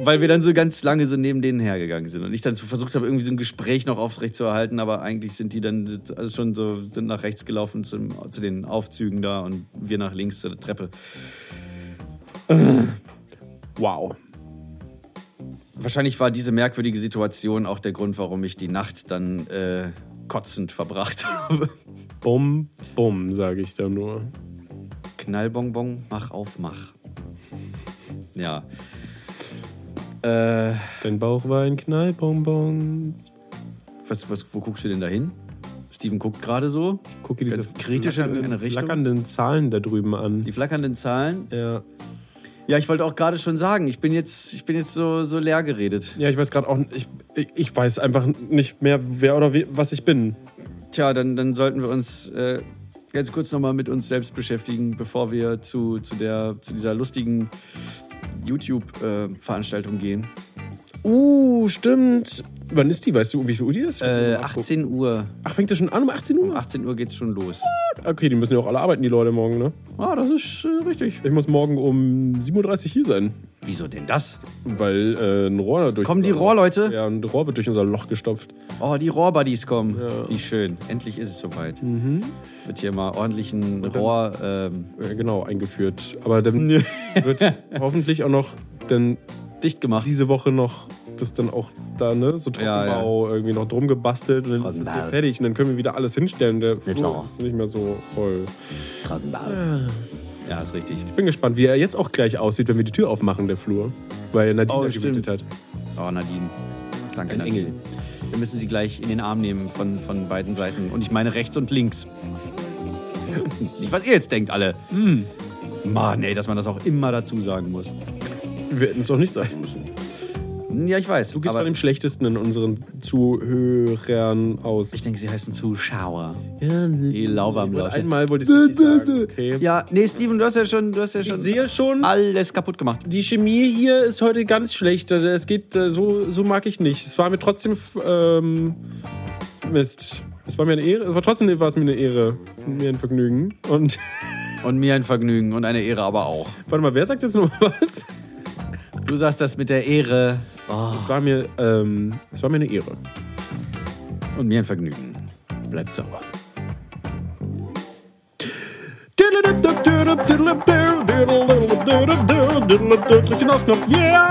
Weil wir dann so ganz lange so neben denen hergegangen sind und ich dann so versucht habe, irgendwie so ein Gespräch noch aufrecht zu erhalten, aber eigentlich sind die dann also schon so, sind nach rechts gelaufen zum, zu den Aufzügen da und wir nach links zur Treppe. Wow. Wahrscheinlich war diese merkwürdige Situation auch der Grund, warum ich die Nacht dann äh, kotzend verbracht habe. Bum, bum, sage ich da nur. Knallbonbon, mach auf, mach. Ja. Äh, Dein Bauch war ein Knallbonbon. was, was, wo guckst du denn da hin? Steven guckt gerade so. Gucke diese Ganz kritisch in eine Richtung. flackernden Zahlen da drüben an. Die flackernden Zahlen. Ja. Ja, ich wollte auch gerade schon sagen, ich bin jetzt, ich bin jetzt so, so leer geredet. ja, ich weiß gerade auch, ich, ich weiß einfach nicht mehr, wer oder wie, was ich bin. Tja, dann, dann sollten wir uns äh, ganz kurz nochmal mit uns selbst beschäftigen, bevor wir zu, zu, der, zu dieser lustigen YouTube-Veranstaltung gehen. Uh, stimmt. Wann ist die? Weißt du, wie viel Uhr die ist? Äh, 18 Uhr. Ach, fängt das schon an um 18 Um Uhr? 18 Uhr geht's schon los. Okay, die müssen ja auch alle arbeiten, die Leute morgen, ne? Ah, das ist äh, richtig. Ich muss morgen um 7.30 Uhr hier sein. Wieso denn das? Weil äh, ein Rohr durch. Kommen die Rohrleute? Ja, ein Rohr wird durch unser Loch gestopft. Oh, die Rohrbuddies kommen. Wie schön. Endlich ist es soweit. Wird hier mal ordentlich ein Rohr. Ähm, Äh, genau, eingeführt. Aber dann wird hoffentlich auch noch dann dicht gemacht. diese Woche noch das dann auch da, ne, so Ja, Trockenbau irgendwie noch drum gebastelt und dann ist es hier Trockenbau. fertig und dann können wir wieder alles hinstellen. Der Flur ist nicht mehr so voll. Ja, ist richtig. Ich bin gespannt, wie er jetzt auch gleich aussieht, wenn wir die Tür aufmachen, der Flur. Weil Nadine Oh, gewütet hat. Oh, Nadine. Danke, Ein Nadine. Engel. Wir müssen sie gleich in den Arm nehmen von, von beiden Seiten. Und ich meine rechts und links. Nicht, was ihr jetzt denkt, alle. Hm. Mann, ey, dass man das auch immer dazu sagen muss. Wir hätten es auch nicht sagen müssen. Ja, ich weiß. Du gehst von dem Schlechtesten in unseren Zuhörern aus. ich denke, sie heißen Zuschauer. ja, Die lauwarm wollte lauschen. einmal wollte ich es sagen. Okay. Ja, nee, Steven, du hast ja schon, du hast ja Ich schon sehe schon, alles kaputt gemacht. die Chemie hier ist heute ganz schlecht. Es geht äh, so, so mag ich nicht. Es war mir trotzdem ähm, Mist. Es war mir eine Ehre. Es war trotzdem war es mir eine Ehre, mir ein Vergnügen. Und Und mir ein Vergnügen und eine Ehre aber auch. warte mal, wer sagt jetzt noch was? Du sagst das mit der Ehre. Oh, Es war mir, ähm, es war mir eine Ehre. und mir ein Vergnügen. Bleibt sauber. Yeah!